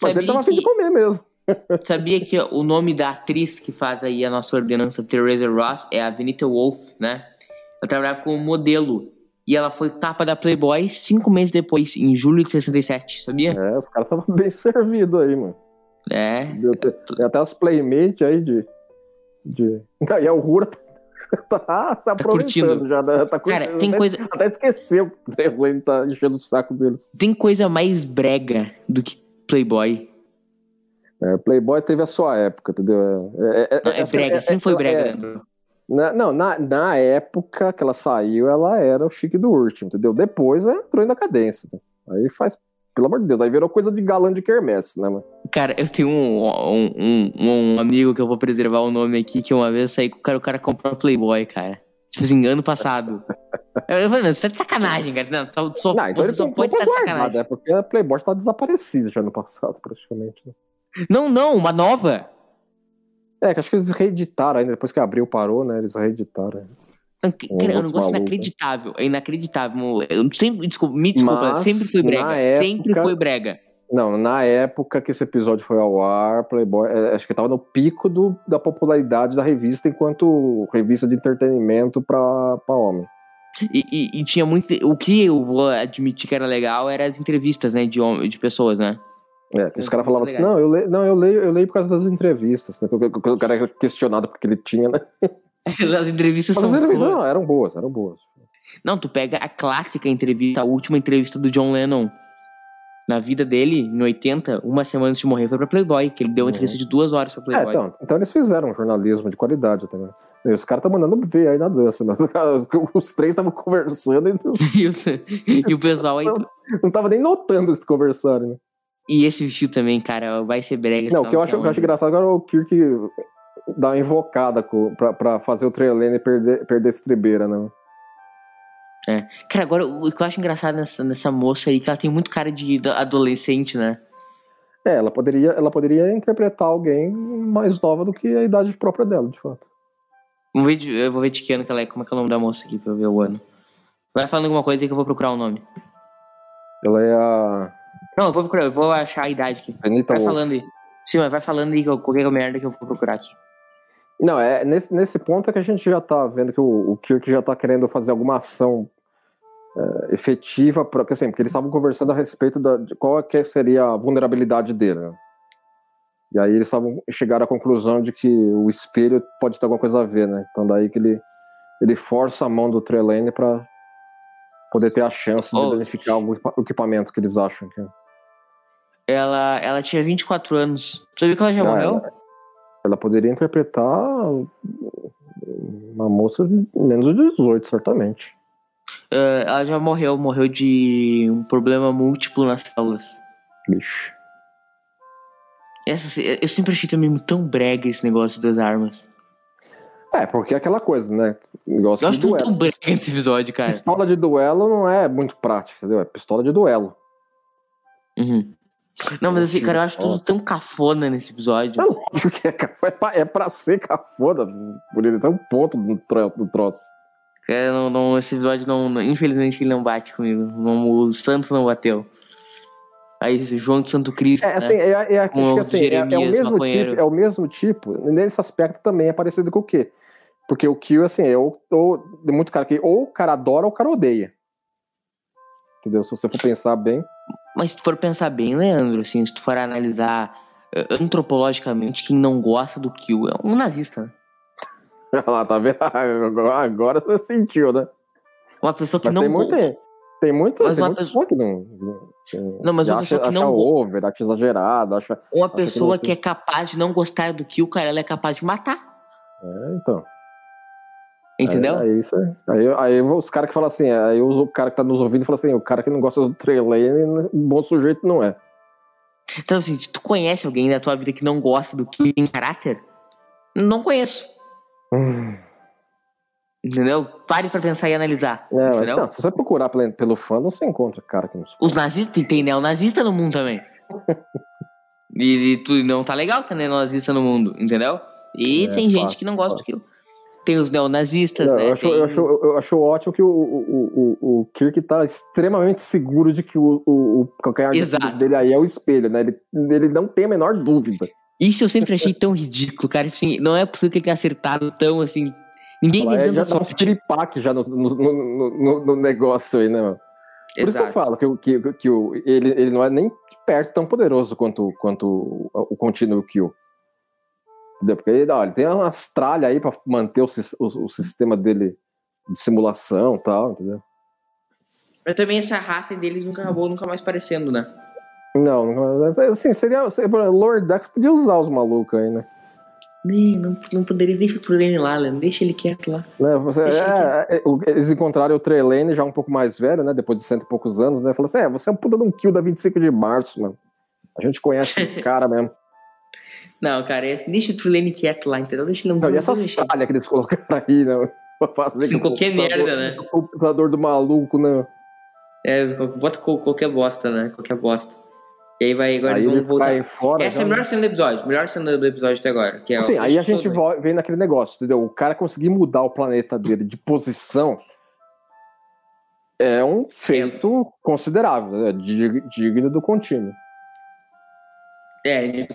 Mas Sabia ele tava que... de comer mesmo. Sabia que o nome da atriz que faz aí a nossa ordenança, Teresa Ross, é a Venita Wolf, né? Ela trabalhava como modelo. E ela foi tapa da Playboy cinco meses depois, em julho de 67, sabia? É, os caras estavam bem servidos aí, mano. É. Tem até os playmates aí de. de... E a Uhura tá se tá curtindo. já, né? Tá curtindo. Cara, tem até, coisa. Até esqueceu que o Wayne tá enchendo o saco deles. Tem coisa mais brega do que Playboy. É, Playboy teve a sua época, entendeu? É, é, é, é brega, sempre foi brega. Na, não, na, na época que ela saiu, ela era o chique do último, entendeu? Depois entrou em decadência. Aí faz pelo amor de Deus, aí virou coisa de galã de quermesse, né, mano? Cara, eu tenho um, um, um, um, amigo que eu vou preservar o nome aqui, que uma vez saí com o cara, o cara comprou Playboy, cara. Tipo assim, ano passado. eu falei, não, você tá de sacanagem, cara. Não, só, só, não, então você só pode estar de sacanagem. É porque a Playboy tá desaparecida já no passado, praticamente. Né? Não, não, uma nova. É, que acho que eles reeditaram ainda, depois que abriu parou, né? Eles reeditaram. É um negócio inacreditável. É inacreditável. Eu sempre, desculpa, me desculpa, Mas, sempre foi brega. Época, sempre foi brega. Não, na época que esse episódio foi ao ar, Playboy, é, acho que tava no pico do, da popularidade da revista enquanto revista de entretenimento para homem. E, e, e, tinha muito. O que eu vou admitir que era legal eram as entrevistas, né, de, de pessoas, né? É, os caras falavam assim, não eu, leio, não, eu leio, eu leio por causa das entrevistas. Né? O cara era questionado porque ele tinha, né? As entrevistas são boas. Não, eram boas, eram boas. Não, tu pega a clássica entrevista, a última entrevista do John Lennon. Na vida dele, em 80, uma semana antes de morrer, foi pra Playboy, que ele deu uma entrevista de duas horas pra Playboy. É, então, então eles fizeram um jornalismo de qualidade também. E os caras estão mandando ver aí na dança, mas os três estavam conversando então... e, o, e o pessoal aí. Não, não tava nem notando eles conversarem, né? E esse vestido também, cara, vai ser brega. Não, o que eu acho, eu acho engraçado agora é o Kirk dar uma invocada pra fazer o Trelane perder, perder esse tribeira, né? É. Cara, agora o que eu acho engraçado nessa, nessa moça aí, que ela tem muito cara de adolescente, né? É, ela poderia, ela poderia interpretar alguém mais nova do que a idade própria dela, de fato. Vamos ver de, eu vou ver de que ano que ela é, como é que é o nome da moça aqui pra eu ver o ano. Vai falando alguma coisa aí que eu vou procurar o nome. Ela é a. Não, eu vou procurar, eu vou achar a idade aqui. Benita vai Wolf. falando aí. Sim, mas vai falando aí qualquer merda que eu vou procurar aqui. Não, é nesse, nesse ponto é que a gente já tá vendo que o, o Kirk já tá querendo fazer alguma ação é, efetiva, pra, porque, assim, porque eles estavam conversando a respeito da, de qual é que seria a vulnerabilidade dele, né? E aí eles estavam chegaram à conclusão de que o espelho pode ter alguma coisa a ver, né? Então daí que ele, ele força a mão do Trelane para poder ter a chance oh. de identificar algum equipamento que eles acham que é. Ela, ela tinha 24 anos. Você viu que ela já morreu? Ela, ela poderia interpretar uma moça de menos de 18, certamente. Uh, ela já morreu, morreu de um problema múltiplo nas células. Bicho. Essa, eu sempre achei também tão brega esse negócio das armas. É, porque é aquela coisa, né? Negócio eu acho tudo tão brega nesse episódio, cara. Pistola de duelo não é muito prática, entendeu? É pistola de duelo. Uhum. Não, mas assim, cara, eu acho tudo tão cafona nesse episódio. É lógico que é cafona. É pra, é pra ser cafona, por eles. É um ponto do, tro, do troço. É, não, não, esse episódio não. Infelizmente ele não bate comigo. Não, o Santos não bateu. Aí, João de Santo Cristo. É, assim, é, é, é, assim, Jeremias, é, é, o mesmo tipo, é o mesmo tipo. Nesse aspecto também é parecido com o quê? Porque o Kill, assim, é ou, ou, muito cara que ou o cara adora ou o cara odeia. Entendeu? Se você for pensar bem. Mas se tu for pensar bem, Leandro, assim, se tu for analisar antropologicamente, quem não gosta do Kill é um nazista, né? Olha lá, tá vendo? Agora, você sentiu, né? Uma pessoa que Mas não tem muito, tem muito, Mas tem muito pessoa- que não. que Não, mas uma acha, pessoa que acha não over, acha exagerado, acha. uma que não pessoa tem- que é capaz de não gostar do Kill, cara, ela é capaz de matar. É, então. Entendeu? Aí, aí, isso é- aí, aí os caras que falam assim, aí os- o cara que tá nos ouvindo fala assim, o cara que não gosta do Trey Lane, um bom sujeito não é. Então, assim, tu conhece alguém da tua vida que não gosta do Kill em caráter? Não conheço. Hum. Entendeu? Pare pra pensar e analisar. É, não, se você procurar pelo, pelo fã, não se encontra cara que não se Os nazistas, tem- tem neonazista no mundo também. e, e tu não tá legal ter neonazista no mundo, entendeu? E É, tem gente fato, que não gosta do Kill. Tem os neonazistas, Não, né? eu, acho, Tem- eu, acho, eu acho ótimo que o, o, o, o Kirk tá extremamente seguro de que o, o, o calcanhar Exato. Dele aí é o espelho, né? Ele, ele não tem a menor dúvida. Isso eu sempre achei tão ridículo, cara. Assim, não é possível que ele tenha acertado tão assim. Ninguém tem é, tanta já dá uns sorte. piripaque já no, no, no, no- negócio aí, né? mano? Por isso que eu Exato. falo que, que, que o, ele, ele não é nem perto tão poderoso quanto, quanto o, o Continuo Kill. Porque ele, olha, ele tem umas tralhas aí pra manter o, o, o sistema dele de simulação e tal, entendeu? Mas também essa raça deles nunca acabou nunca mais parecendo, né? Não, não- assim, seria. seria Lord Dex podia usar os malucos aí, né? Nem, não, não poderia deixar o Trulane lá, Leandro. Deixa ele quieto lá. Né, você- Deixa é, é, eles encontraram o Trelane já um pouco mais velho, né? Depois de cento e poucos anos, né? Falou assim: é, você é um puta de um kill da 25 de março, mano. A gente conhece o cara mesmo. Não, cara, é assim, deixa o Trulane quieto lá, entendeu? Deixa ele não Não, precisa essa tralha que eles colocaram aí, né? Sim, qualquer merda, né? O computador do maluco, né? É, bota qualquer bosta, né? Qualquer bosta. E aí vai, agora aí eles vão voltar. fora. Essa é já- a melhor cena do episódio. Melhor cena do episódio até agora. Que é o- aí a gente vem naquele negócio, entendeu? O cara conseguir mudar o planeta dele de posição é um feito considerável, né? Dig- digno do contínuo. É,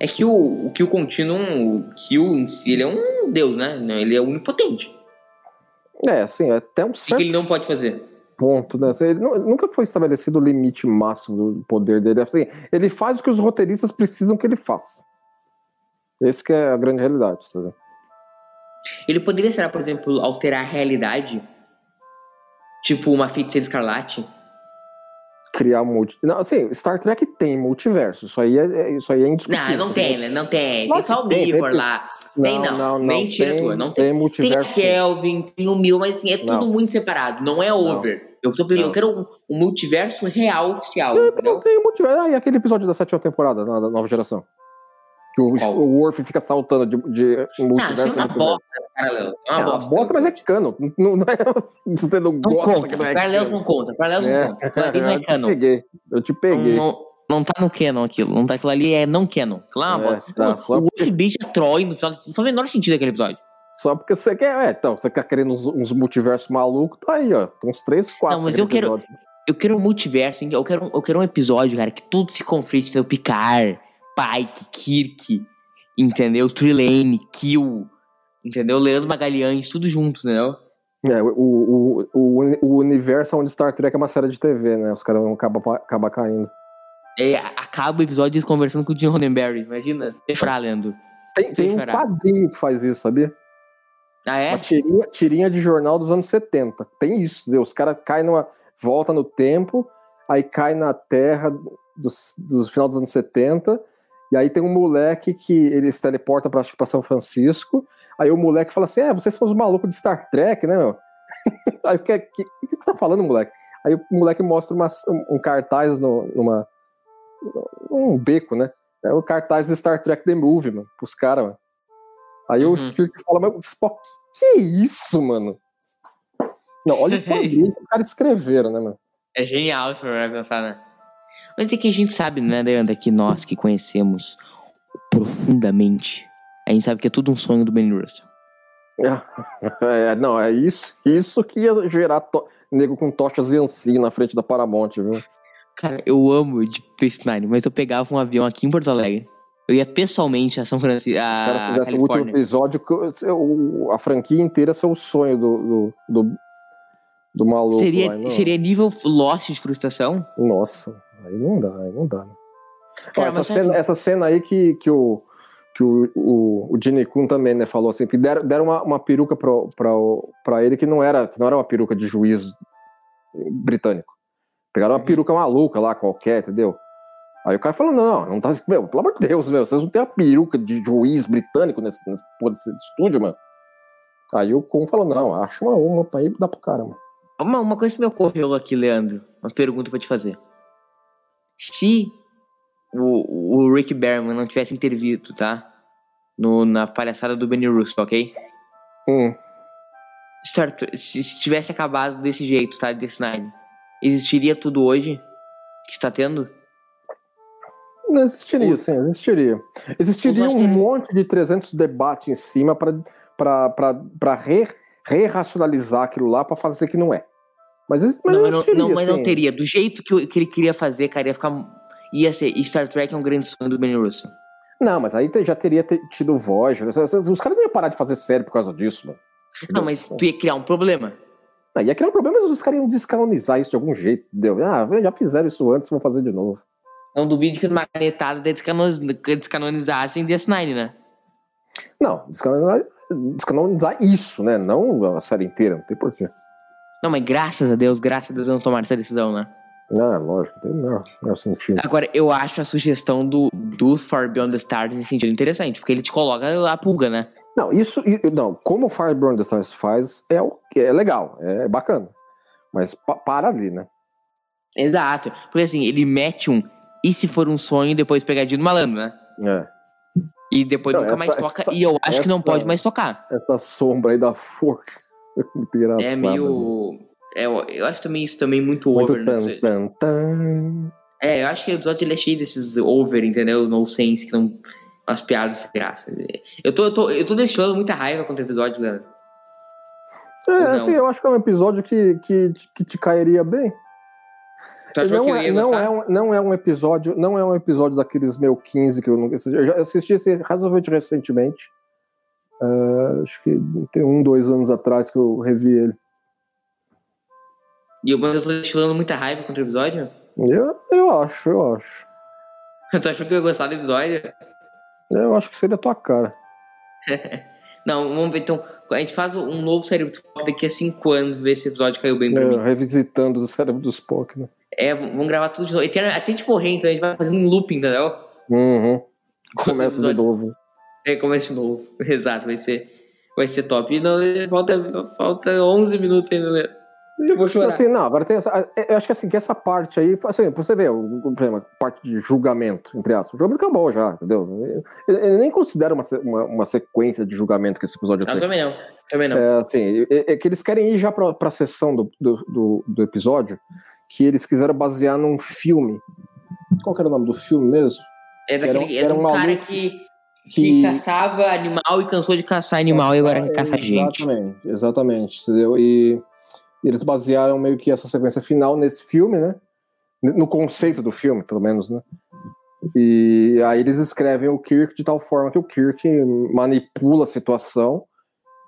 é que o, o Kill Continuum, o Kill em si, ele é um deus, né? Ele é onipotente. É, assim, até um O que, certo ele não pode fazer? ponto, né? Assim, ele nu- nunca foi estabelecido o limite máximo do poder dele. Assim, ele faz o que os roteiristas precisam que ele faça. Esse que é a grande realidade, sabe? Ele poderia, será, por exemplo, alterar a realidade? Tipo uma feiticeira escarlate? Criar multi... Não, assim, Star Trek tem multiverso. Isso aí é, é- isso aí é indiscutível. Não, não tem, né? Não tem. Tem Lógico só o que tem, Mirror tem- lá. Tem não. Mentira tem, tua, não tem. Tem Tem multiverso. sim. Kelvin, tem o Mil, mas assim, é tudo Não. muito separado. Não é over. Eu, tô, eu Não. quero um, um multiverso real oficial. Não, não tem multiverso. Ah, e aquele episódio da sétima temporada, da nova geração. Que o, Qual? o Worf fica saltando de, de Ah, isso multiverso. é uma multiverso. bosta, paralelo. É uma É uma bosta. bosta, mas é cano. Não, não é, você não, Não gosta conta. que não é Paralelos canon. não conta. Paralelos É. não conta. Aquilo ali não é eu te canon. peguei. Eu te peguei. Não, não, não tá no canon aquilo. Não tá, aquilo ali é não canon. Aquilo é É, tá, o Wolf Beach é Troy no final. Não faz o menor sentido aquele episódio. Só porque você quer. É, então, você tá querendo uns, uns multiversos malucos, tá aí, ó. Tem uns três, quatro. Não, mas eu quero- episódio. Eu quero um multiverso, hein? eu quero, um- eu quero um episódio, cara, que tudo se conflite. O Picard, Pike, Kirk, entendeu? Trelane, Kill, entendeu? Leandro Magalhães, tudo junto, entendeu? É, o, o, o, o universo onde Star Trek é uma série de TV, né? Os caras vão acabar, acabar caindo. É, acaba o episódio eles conversando com o Jim Roddenberry. Imagina. Chorar, Leandro. Tem, tem um quadrinho que faz isso, sabia? Ah, é? Uma tirinha, tirinha de jornal dos anos 70. Tem isso, entendeu? Os caras caem numa. volta no tempo, aí cai na terra dos, dos final dos anos 70. E aí tem um moleque que ele se teleporta pra, acho que pra São Francisco. Aí o moleque fala assim: É, vocês são os malucos de Star Trek, né, meu? aí o que, que, que você tá falando, moleque? Aí o moleque mostra uma, um cartaz no, numa. um beco, né? É o cartaz de Star Trek The Movie, mano, pros caras, mano. Aí Uhum. o Kirk fala, mas Spock, que isso, mano? Não, olha o que os caras escreveram, né, mano? É genial se for pensar, né? Mas é que a gente sabe, né, Leandro, que nós que conhecemos profundamente, a gente sabe que é tudo um sonho do Ben Russell. É, não, é isso, isso que ia gerar nego com tochas e ansi na frente da Paramount, viu? Cara, eu amo de Space Nine, mas eu pegava um avião aqui em Porto Alegre. Eu ia pessoalmente a São Francisco, Se o cara a fizesse o último episódio, a franquia inteira ser o sonho do, do, do, do maluco. Seria, lá, seria nível Lost de frustração? Nossa, aí não dá, aí não dá. né? Ó, Cara, essa, mas cena, sabe- essa cena aí que, que o que o, o, o Gene Kun também né, falou assim, que deram, deram uma, uma peruca pra, pra, o- pra ele que não era, que não era uma peruca de juiz britânico. Pegaram uma Uhum. peruca maluca lá, qualquer, entendeu? Aí o cara falou, não, não tá. Meu, pelo amor de Deus, meu, vocês não tem uma peruca de juiz britânico nesse, nesse desse estúdio, mano. Aí o Kun falou, não, acha uma uma pra ir dar pro cara, mano. Uma, uma coisa que me ocorreu aqui, Leandro. Uma pergunta pra te fazer. Se o, o Rick Berman não tivesse intervido, tá? No, na palhaçada do Benny Russo, ok? Hum. Se, se tivesse acabado desse jeito, tá? Desse nine, existiria tudo hoje que está tendo? Não existiria, O- sim, existiria. Existiria um monte de 300 debates em cima para re, re-racionalizar aquilo lá para fazer que não é. Mas, mas não, mas não, não, mas não sim. teria. Do jeito que, que ele queria fazer, cara, ia ficar. Ia ser. Star Trek é um grande sonho do Benny Russo. Não, mas aí já teria te- tido Voyager. Os, caras não iam parar de fazer série por causa disso, mano. Não, mas tu ia criar um problema. Aí ia criar um problema, mas os caras iam descanonizar isso de algum jeito, entendeu? Ah, já fizeram isso antes, vão fazer de novo. Não duvide que numa canetada descanoniz- descanonizassem DS9, né? Não, descanonizar, descanonizar isso, né? Não a série inteira, não tem porquê. Não, mas graças a Deus, graças a Deus não tomaram essa decisão, né? Ah, lógico, não tem o menor, menor sentido. Agora, eu acho a sugestão do, do Far Beyond the Stars nesse sentido interessante, porque ele te coloca a pulga, né? Não, isso. Não, como o Fireburn the Stars faz é, o- é legal, é bacana. Mas pa- para ali, né? Exato. Porque assim, ele mete um. E se for um sonho, depois pegadinho do malandro, né? É. E depois Não, nunca essa- mais toca. essa- e eu acho que não essa- pode mais tocar. Essa sombra aí da forca. Muito engraçado. É meio. É, eu acho também isso também muito, Muito over. tan, né? tan, tan. É, eu acho que o episódio ele é cheio desses over, entendeu? No sense, que não. As piadas sem graça. Eu tô, eu tô, eu tô destilando muita raiva contra o episódio, Leandro. É, assim, eu acho que é um episódio que, que, que te cairia bem. Não, é, não, é um, não é um episódio, não é um episódio daqueles meu 15 que eu nunca assisti. Eu já assisti esse razoavelmente recentemente. Ah, acho que tem um, dois anos atrás que eu revi ele. E eu, mas eu tô destilando muita raiva contra o episódio? Eu, eu acho, eu acho. Tu achou que eu ia gostar do episódio? Eu acho que seria a tua cara. Não, vamos ver então. A gente faz um novo cérebro daqui a cinco anos, ver se esse episódio caiu bem pra É, mim. revisitando o cérebro do Spock, né? É, vamos gravar tudo de novo. Até até a gente morrer, então a gente vai fazendo um looping, entendeu? Uhum. Começa de novo. É, começa de novo. Exato, vai ser, vai ser top. E não, falta, falta 11 minutos ainda, né? Eu vou chorar. Assim, não, agora tem essa. Eu acho que assim, que essa parte aí, assim, pra você ver, o, o problema, parte de julgamento, entre aspas. O julgamento acabou já, entendeu? Eu, eu nem considero uma, uma, uma sequência de julgamento que esse episódio Não, tem. também não. Também não. É, assim, é, é que eles querem ir já pra, pra sessão do, do, do, do episódio que eles quiseram basear num filme. Qual que era o nome do filme mesmo? É, daquele, era é um de um cara maluco que, que, que- caçava animal e cansou de caçar animal e agora quer caçar gente. Exatamente, exatamente, entendeu? E, e eles basearam meio que essa sequência final nesse filme, né? No conceito do filme, pelo menos, né? E aí eles escrevem o Kirk de tal forma que o Kirk manipula a situação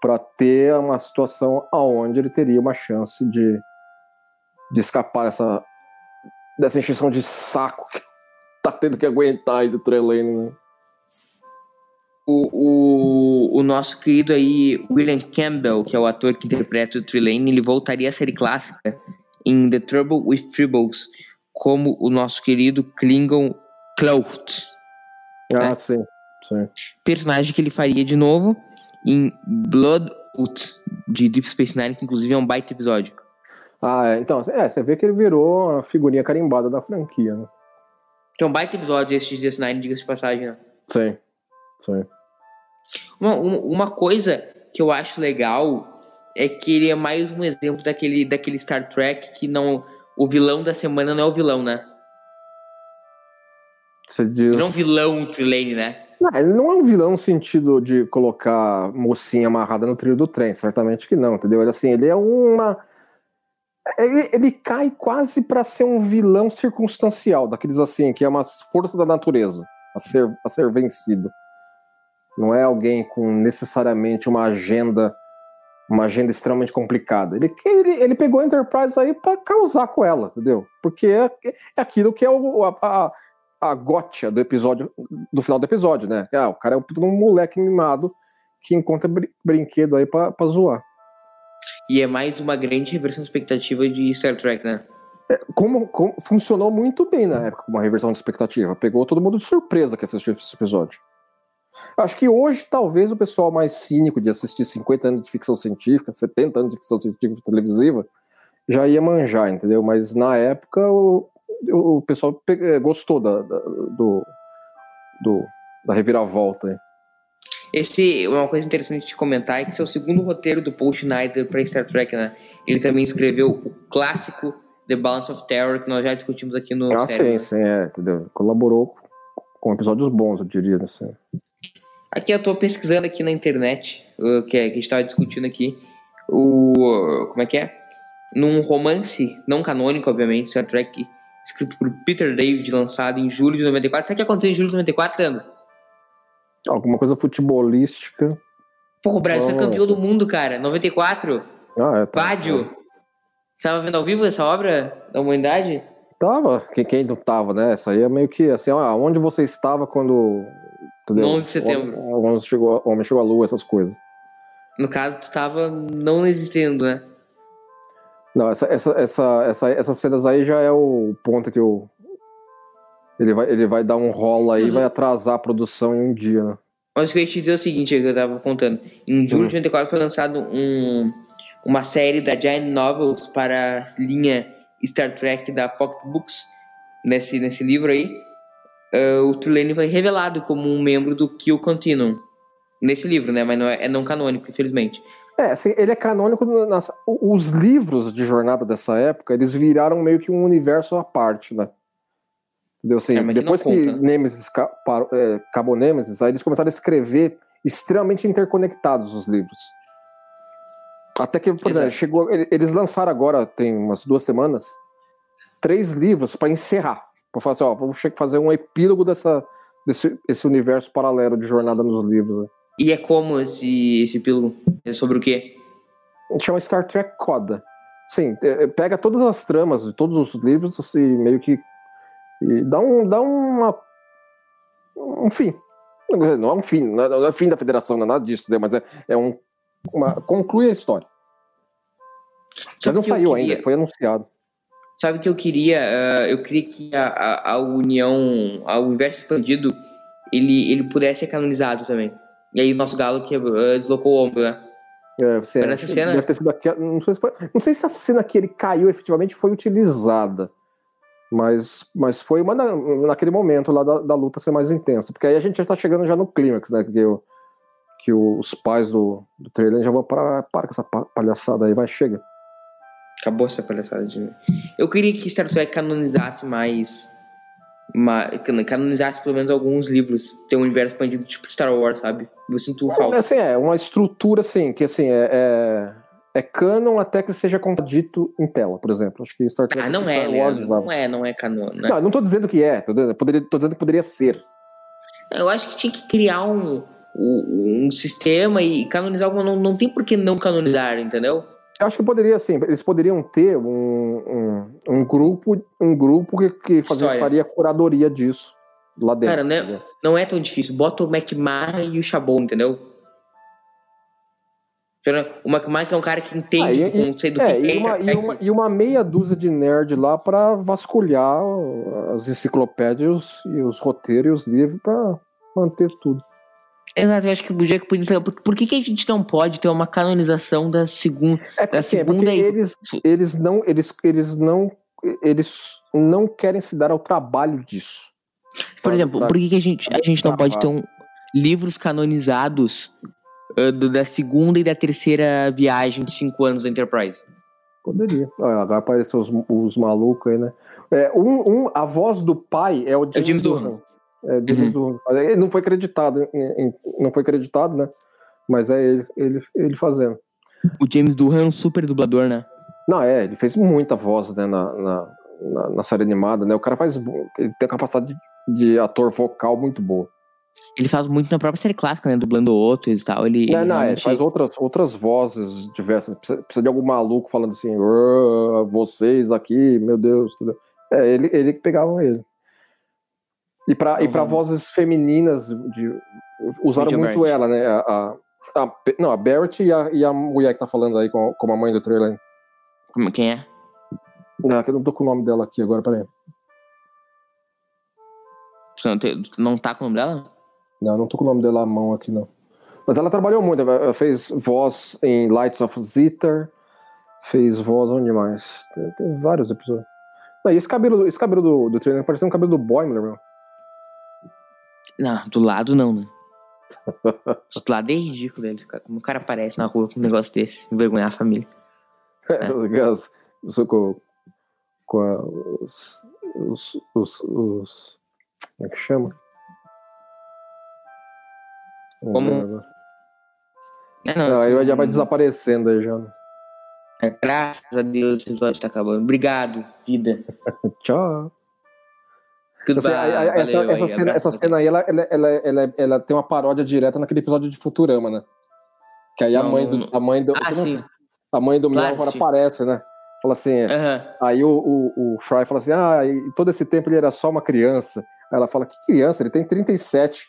para ter uma situação aonde ele teria uma chance de, de escapar dessa, dessa encheção de saco que tá tendo que aguentar aí do Trelane, né? O, o, o nosso querido aí, William Campbell, que é o ator que interpreta o Trelane, ele voltaria à série clássica em The Trouble with Tribbles, como o nosso querido Klingon Clout. Ah, É. sim, sim. Personagem que ele faria de novo em Bloodhoot, de Deep Space Nine, que inclusive é um baita episódio. Ah, é, então, é, você vê que ele virou a figurinha carimbada da franquia, né? Que é um baita episódio esse de DS9, diga-se de passagem, né? Sim, sim. Uma, uma, uma coisa que eu acho legal é que ele é mais um exemplo daquele, daquele Star Trek que não. O vilão da semana não é o vilão, né? Você diz... Ele não é um vilão, o Trelane, né? Não, ele não é um vilão no sentido de colocar mocinha amarrada no trilho do trem, certamente que não, entendeu? Ele, assim, ele é uma... Ele, ele cai quase para ser um vilão circunstancial, daqueles assim, que é uma força da natureza a ser, a ser vencido. Não é alguém com necessariamente uma agenda uma agenda extremamente complicada. Ele, ele, ele pegou a Enterprise aí para causar com ela, entendeu? Porque é, é aquilo que é o, a, a, a gótia do episódio, do final do episódio, né? Ah, o cara é um, um moleque mimado que encontra br brinquedo aí pra, pra zoar. E é mais uma grande reversão de expectativa de Star Trek, né? É, como, como, funcionou muito bem na época, uma reversão de expectativa. Pegou todo mundo de surpresa que assistiu esse episódio. Acho que hoje, talvez, o pessoal mais cínico de assistir 50 anos de ficção científica, 70 anos de ficção científica televisiva, já ia manjar, entendeu? Mas na época o, o pessoal eh, gostou da, da, do, do, da reviravolta. Aí. Esse, uma coisa interessante de comentar é que esse é o segundo roteiro do Paul Schneider para Star Trek, né? Ele também escreveu o clássico The Balance of Terror, que nós já discutimos aqui no. Ah, série, sim, né? sim, é, entendeu? Colaborou com episódios bons, eu diria, assim. Aqui eu tô pesquisando aqui na internet, que, é, que a gente tava discutindo aqui, o. Como é que é? Num romance não canônico, obviamente, Star Trek, escrito por Peter David, lançado em julho de 94. Sabe o que aconteceu em julho de 94, Leandro? Alguma coisa futebolística. Porra, o Brasil oh. foi campeão do mundo, cara. 94. Ah, é. Tá, Pádio. Tá. Você tava vendo ao vivo essa obra da humanidade? Tava. Quem, quem não tava, né? Essa aí é meio que assim, ó, onde você estava quando. Entendeu? 11 de setembro. Onde chegou, o homem chegou à lua, essas coisas. No caso, tu tava não existindo, né? Não, essa, essa, essa, essa, essas cenas aí já é o ponto que eu, ele vai, ele vai dar um rola aí e vai atrasar a produção em um dia, né? Mas o que eu ia te dizer é o seguinte, que eu tava contando. Em julho de 94 foi lançado um, uma série da Giant Novels para a linha Star Trek da Pocket Books. Nesse, nesse livro aí, uh, o Tulane foi revelado como um membro do Kill Continuum. Nesse livro, né? Mas não é, é não canônico, infelizmente. É, assim, ele é canônico. Nas, os livros de jornada dessa época, eles viraram meio que um universo à parte, né? Entendeu? Assim, é, depois que, que Nemesis é, acabou Nemesis, aí eles começaram a escrever extremamente interconectados os livros. Até que, por exemplo, chegou, eles lançaram agora, tem umas duas semanas, três livros para encerrar. Para falar assim, ó, vamos fazer um epílogo dessa, desse esse universo paralelo de jornada nos livros. Né? E é como esse, esse epílogo? É sobre o quê? A gente chama Star Trek Coda. Sim, é, pega todas as tramas de todos os livros e assim, meio que e dá, um, dá uma. Um fim. Não é um fim, não é, o fim da federação, não é nada disso, né? mas é, é um. Uma, conclui a história. Sabe mas não saiu ainda, foi anunciado. Sabe que eu queria? Uh, eu queria que a, a, a União, o universo expandido, ele, ele pudesse ser canonizado também. E aí o nosso galo que uh, deslocou o ombro, né? É, você, nessa cena? Deve ter sido aqui, não, sei se foi, não sei se a cena que ele caiu efetivamente foi utilizada. Mas, mas foi uma na, naquele momento lá da, da, luta ser mais intensa. Porque aí a gente já tá chegando já no clímax, né? Que, eu, que os pais do, do trailer já vão para, para com essa palhaçada aí, vai, chega. Acabou essa palhaçada de. Eu queria que Star Trek canonizasse mais. Uma, canonizasse pelo menos alguns livros, ter um universo expandido tipo Star Wars, sabe? Eu sinto falta. É, assim, é, uma estrutura assim, que assim, é, é é canon até que seja dito em tela, por exemplo. Acho que Star Trek. Ah, não é, Wars, não é, não é canon. Né? Não, não tô dizendo que é, tô, poderia, tô dizendo que poderia ser. Eu acho que tinha que criar um, um, um sistema e canonizar alguma. Não, não tem por que não canonizar, entendeu? Eu acho que poderia, sim. Eles poderiam ter um, um, um grupo, um grupo que, que fazia, faria curadoria disso lá dentro. Cara, né, não é tão difícil. Bota o McMahon e o Chabon, entendeu? O McMahon é um cara que entende ah, do conceito do é, que e uma, e, uma, e uma meia dúzia de nerd lá para vasculhar as enciclopédias e os roteiros e os livros para manter tudo. Exato, eu acho que o que podia ser. Por, que, que a gente não pode ter uma canonização da segunda. É da assim, segunda é eles, eles não. Eles, eles não. Eles não querem se dar ao trabalho disso. Por exemplo, pra, por que, que a gente, a gente não pode ter um, livros canonizados uh, da segunda e da terceira viagem de cinco anos da Enterprise. Poderia. agora apareceu os, os malucos aí, né? É, um, um, a voz do pai é o James, é James Durham. É, James uhum. Durham. Ele não foi acreditado, não foi acreditado, né? Mas é ele, ele, ele fazendo. O James Durham é um super dublador, né? Não, é, ele fez muita voz né, na, na, na, na série animada, né? O cara faz. Ele tem a capacidade de, de ator vocal muito boa. Ele faz muito na própria série clássica, né? Dublando outros e tal. Ele, não, ele não, ele faz outras, outras vozes diversas. Precisa, precisa de algum maluco falando assim, vocês aqui, meu Deus. Tudo. É, ele, ele que pegava ele. E pra, e pra Uhum. vozes femininas, de, usaram muito Barrett. ela, né? A, a- a- não, a Barrett e a, e a mulher que tá falando aí com, como a mãe do trailer. Como- Quem é? Não, que eu não tô com o nome dela aqui agora, peraí. Tu não, te- tu não tá com o nome dela? Não, não tô com o nome dela à mão aqui, não. Mas ela trabalhou muito, ela fez voz em Lights of Zither, fez voz onde mais? Tem, tem vários episódios. Não, e esse cabelo, esse cabelo do, do trailer parecia um cabelo do Boimler, meu. Não, do lado não, né? Do lado é ridículo eles, cara. Como o cara aparece na rua com um negócio desse, envergonhar a família. Aquelas- isso com, com a- os, os, os, os- Como é que chama? Não Como? agora. É, não, Não, assim, aí já vai desaparecendo aí já. né? é, Graças a Deus esse episódio tá acabando. Obrigado, vida. Tchau. Goodbye. Assim, aí- aí- essa, valeu essa aí, cena, essa cena aí, ela, ela, ela, ela, ela tem uma paródia direta naquele episódio de Futurama, né? Que aí a Não, mãe do. A mãe do, Ah, sim. a mãe do Claro Melvor sim. aparece, né? Fala assim. Aham. Aí o, o, o Fry fala assim: Ah, e todo esse tempo ele era só uma criança. Aí ela fala: Que criança? Ele tem 37.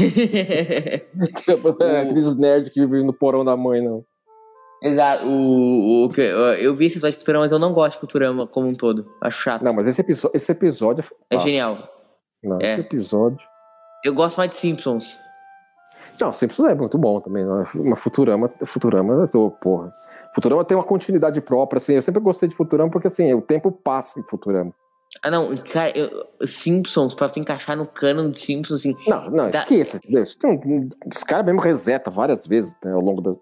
é, aqueles nerds que vivem no porão da mãe, não. Exato. O, o, eu vi esse episódio de Futurama, mas eu não gosto de Futurama como um todo. Acho chato. Não, mas esse episódio, esse episódio é é genial. Não, É. esse episódio. Eu gosto mais de Simpsons. Não, Simpsons é muito bom também. Mas Futurama, Futurama, tô, porra. Futurama tem uma continuidade própria, assim. Eu sempre gostei de Futurama porque, assim, o tempo passa em Futurama. Ah, não, cara, eu, Simpsons, pra tu encaixar no canon de Simpsons, assim. Não, não, Da- esqueça. Isso tem um- os caras mesmo reseta várias vezes né, ao longo da.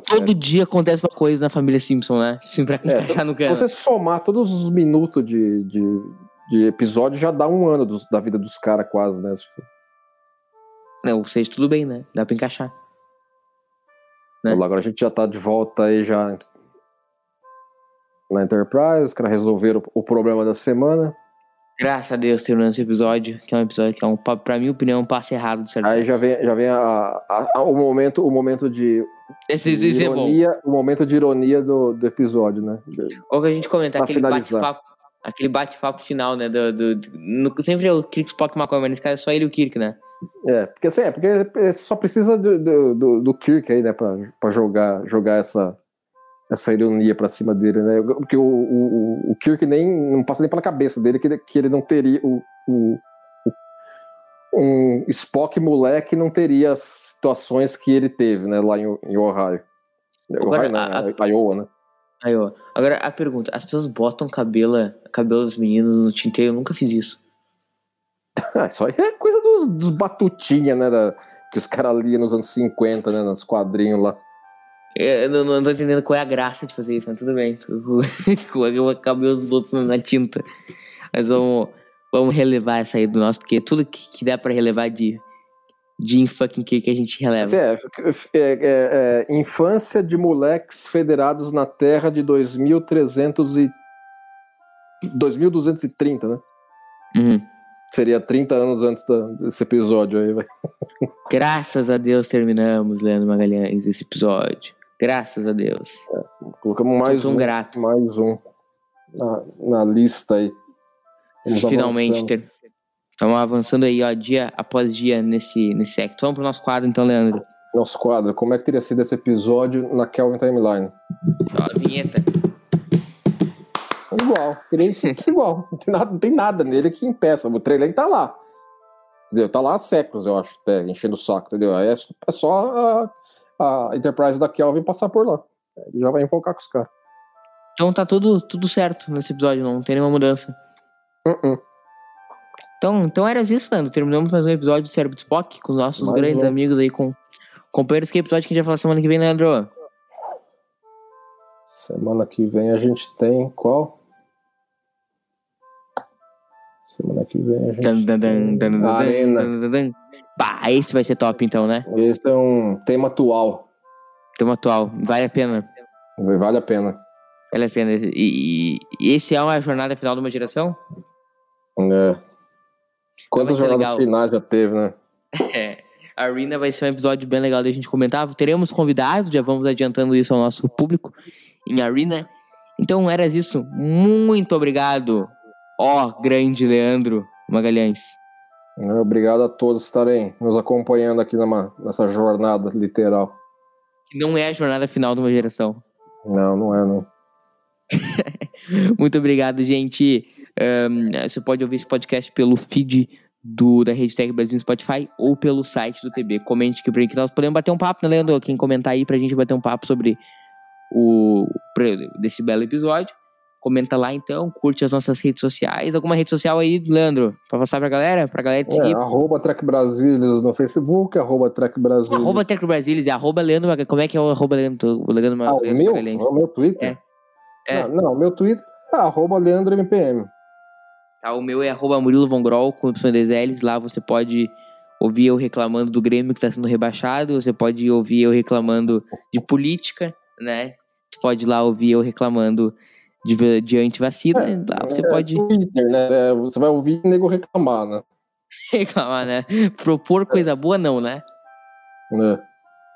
Todo dia acontece uma coisa na família Simpson, né? Assim, pra encaixar no Se canon. você somar todos os minutos de, de, de episódio, já dá um ano dos- da vida dos caras quase, né? Ou seja, tudo bem, né? Dá pra encaixar. Né? Agora a gente já tá de volta aí já na Enterprise, os caras resolveram o problema da semana. Graças a Deus, terminando esse episódio, que é um episódio que é um, pra minha opinião, um passo errado do certo. Aí já vem, já vem a, a- a- o momento, o momento de Esse, esse, é ironia, o momento de ironia do, do episódio, né? Ou que a gente comenta, Pra aquele bate-papo. Aquele bate-papo final, né? Do, do, do- no- sempre é o Kirk, Spock e McCoy, mas nesse caso é só ele e o Kirk, né? É, porque assim, é, porque só precisa do, do, do- do Kirk aí, né, pra, pra jogar, jogar essa, essa ironia pra cima dele, né? Porque o, o, o- Kirk nem não passa nem pela cabeça dele que ele, que ele não teria o, o, o- um Spock moleque não teria as situações que ele teve, né, lá em, em Ohio. Agora, Ohio, não, a- Iowa, né? Ó. Agora, a pergunta: as pessoas botam cabelo, cabelo dos meninos no tinteiro? Eu nunca fiz isso. Ah, isso aí é coisa dos, dos batutinha, né, da- que os caras liam nos anos 50, né, nos quadrinhos lá. Eu não, não tô entendendo qual é a graça de fazer isso, mas tudo bem. O cabelo dos outros na tinta. Mas vamos, vamos relevar essa aí do nosso, porque tudo que, que dá pra relevar de, de fucking que a gente releva. É, é, é, é, infância de moleques federados na Terra de 2300 e 2230, né? Uhum. Seria 30 anos antes da- desse episódio aí, vai. Graças a Deus terminamos, Leandro Magalhães, esse episódio. Graças a Deus. Colocamos mais um, grato. mais um na, na lista aí. Vamos Finalmente ter. Estamos avançando aí, ó, dia após dia nesse, nesse secto. Vamos pro nosso quadro, então, Leandro. Nosso quadro, como é que teria sido esse episódio na Kelvin Timeline? Ó, a vinheta. Igual, teria sido igual. Não tem, nada, não tem nada nele que impeça. O trailer tá lá. Entendeu? Tá lá há séculos, eu acho, até, enchendo o saco, entendeu? É, só- é só a, a Enterprise da Kelvin passar por lá. Ele já vai enfocar com os caras. Então tá tudo, tudo certo nesse episódio, não tem nenhuma mudança. Uh-uh. Então, então era isso, Leandro. Terminamos mais um episódio do Cérebro de Spock com os nossos Mais grandes um. amigos aí, com companheiros. Que episódio que a gente vai falar semana que vem, Leandro? Semana que vem a gente tem qual? Semana que vem a gente Dan, dan, dan, tem Arena. Pá, esse vai ser top então, né? Esse é um tema atual. Tema atual. Vale a pena. Vale a pena. Vale a pena. E, e- esse é uma jornada final de uma geração? É. Quantas jornadas legal. finais já teve, né? É. A Arena vai ser um episódio bem legal da gente comentar. Teremos convidados, já vamos adiantando isso ao nosso público em Arena. Então, eras isso. Muito obrigado, ó grande Leandro Magalhães. Obrigado a todos estarem nos acompanhando aqui numa, nessa jornada literal. Que não é a jornada final de uma geração. Não, não é, não. Muito obrigado, gente. Um, você pode ouvir esse podcast pelo feed do, da Rede Tech Brasil no Spotify ou pelo site do TB. Comente aqui pra que nós podemos bater um papo, né, Leandro? Quem comentar aí pra gente bater um papo sobre o desse belo episódio. Comenta lá então, curte as nossas redes sociais. Alguma rede social aí, Leandro, pra passar pra galera? Pra galera te é, seguir. Arroba Trek Brasilis no Facebook, arroba Trek Brasilis. Arroba Trek Brasilis, é arroba Leandro Como é que é o arroba Leandro? Leandro, ah, Leandro o meu? O meu Twitter? É. é. Não, meu Twitter é arroba Leandro MPM. Tá, o meu é arroba Murilo Von Grol, com dois L's. Lá você pode ouvir eu reclamando do Grêmio que está sendo rebaixado. Você pode ouvir eu reclamando de política, né? Você pode ir lá ouvir eu reclamando de, de antivacina. É, lá você é, pode. Twitter, né? É, você vai ouvir nego reclamar, né? reclamar, né? Propor coisa boa, não, né? É.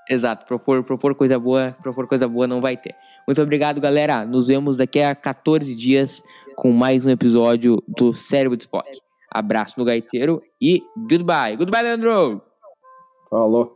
Exato, propor, propor coisa boa, propor coisa boa não vai ter. Muito obrigado, galera. Nos vemos daqui a 14 dias com mais um episódio do Cérebro de Spock. Abraço no gaiteiro e goodbye. Goodbye, Leandro! Falou.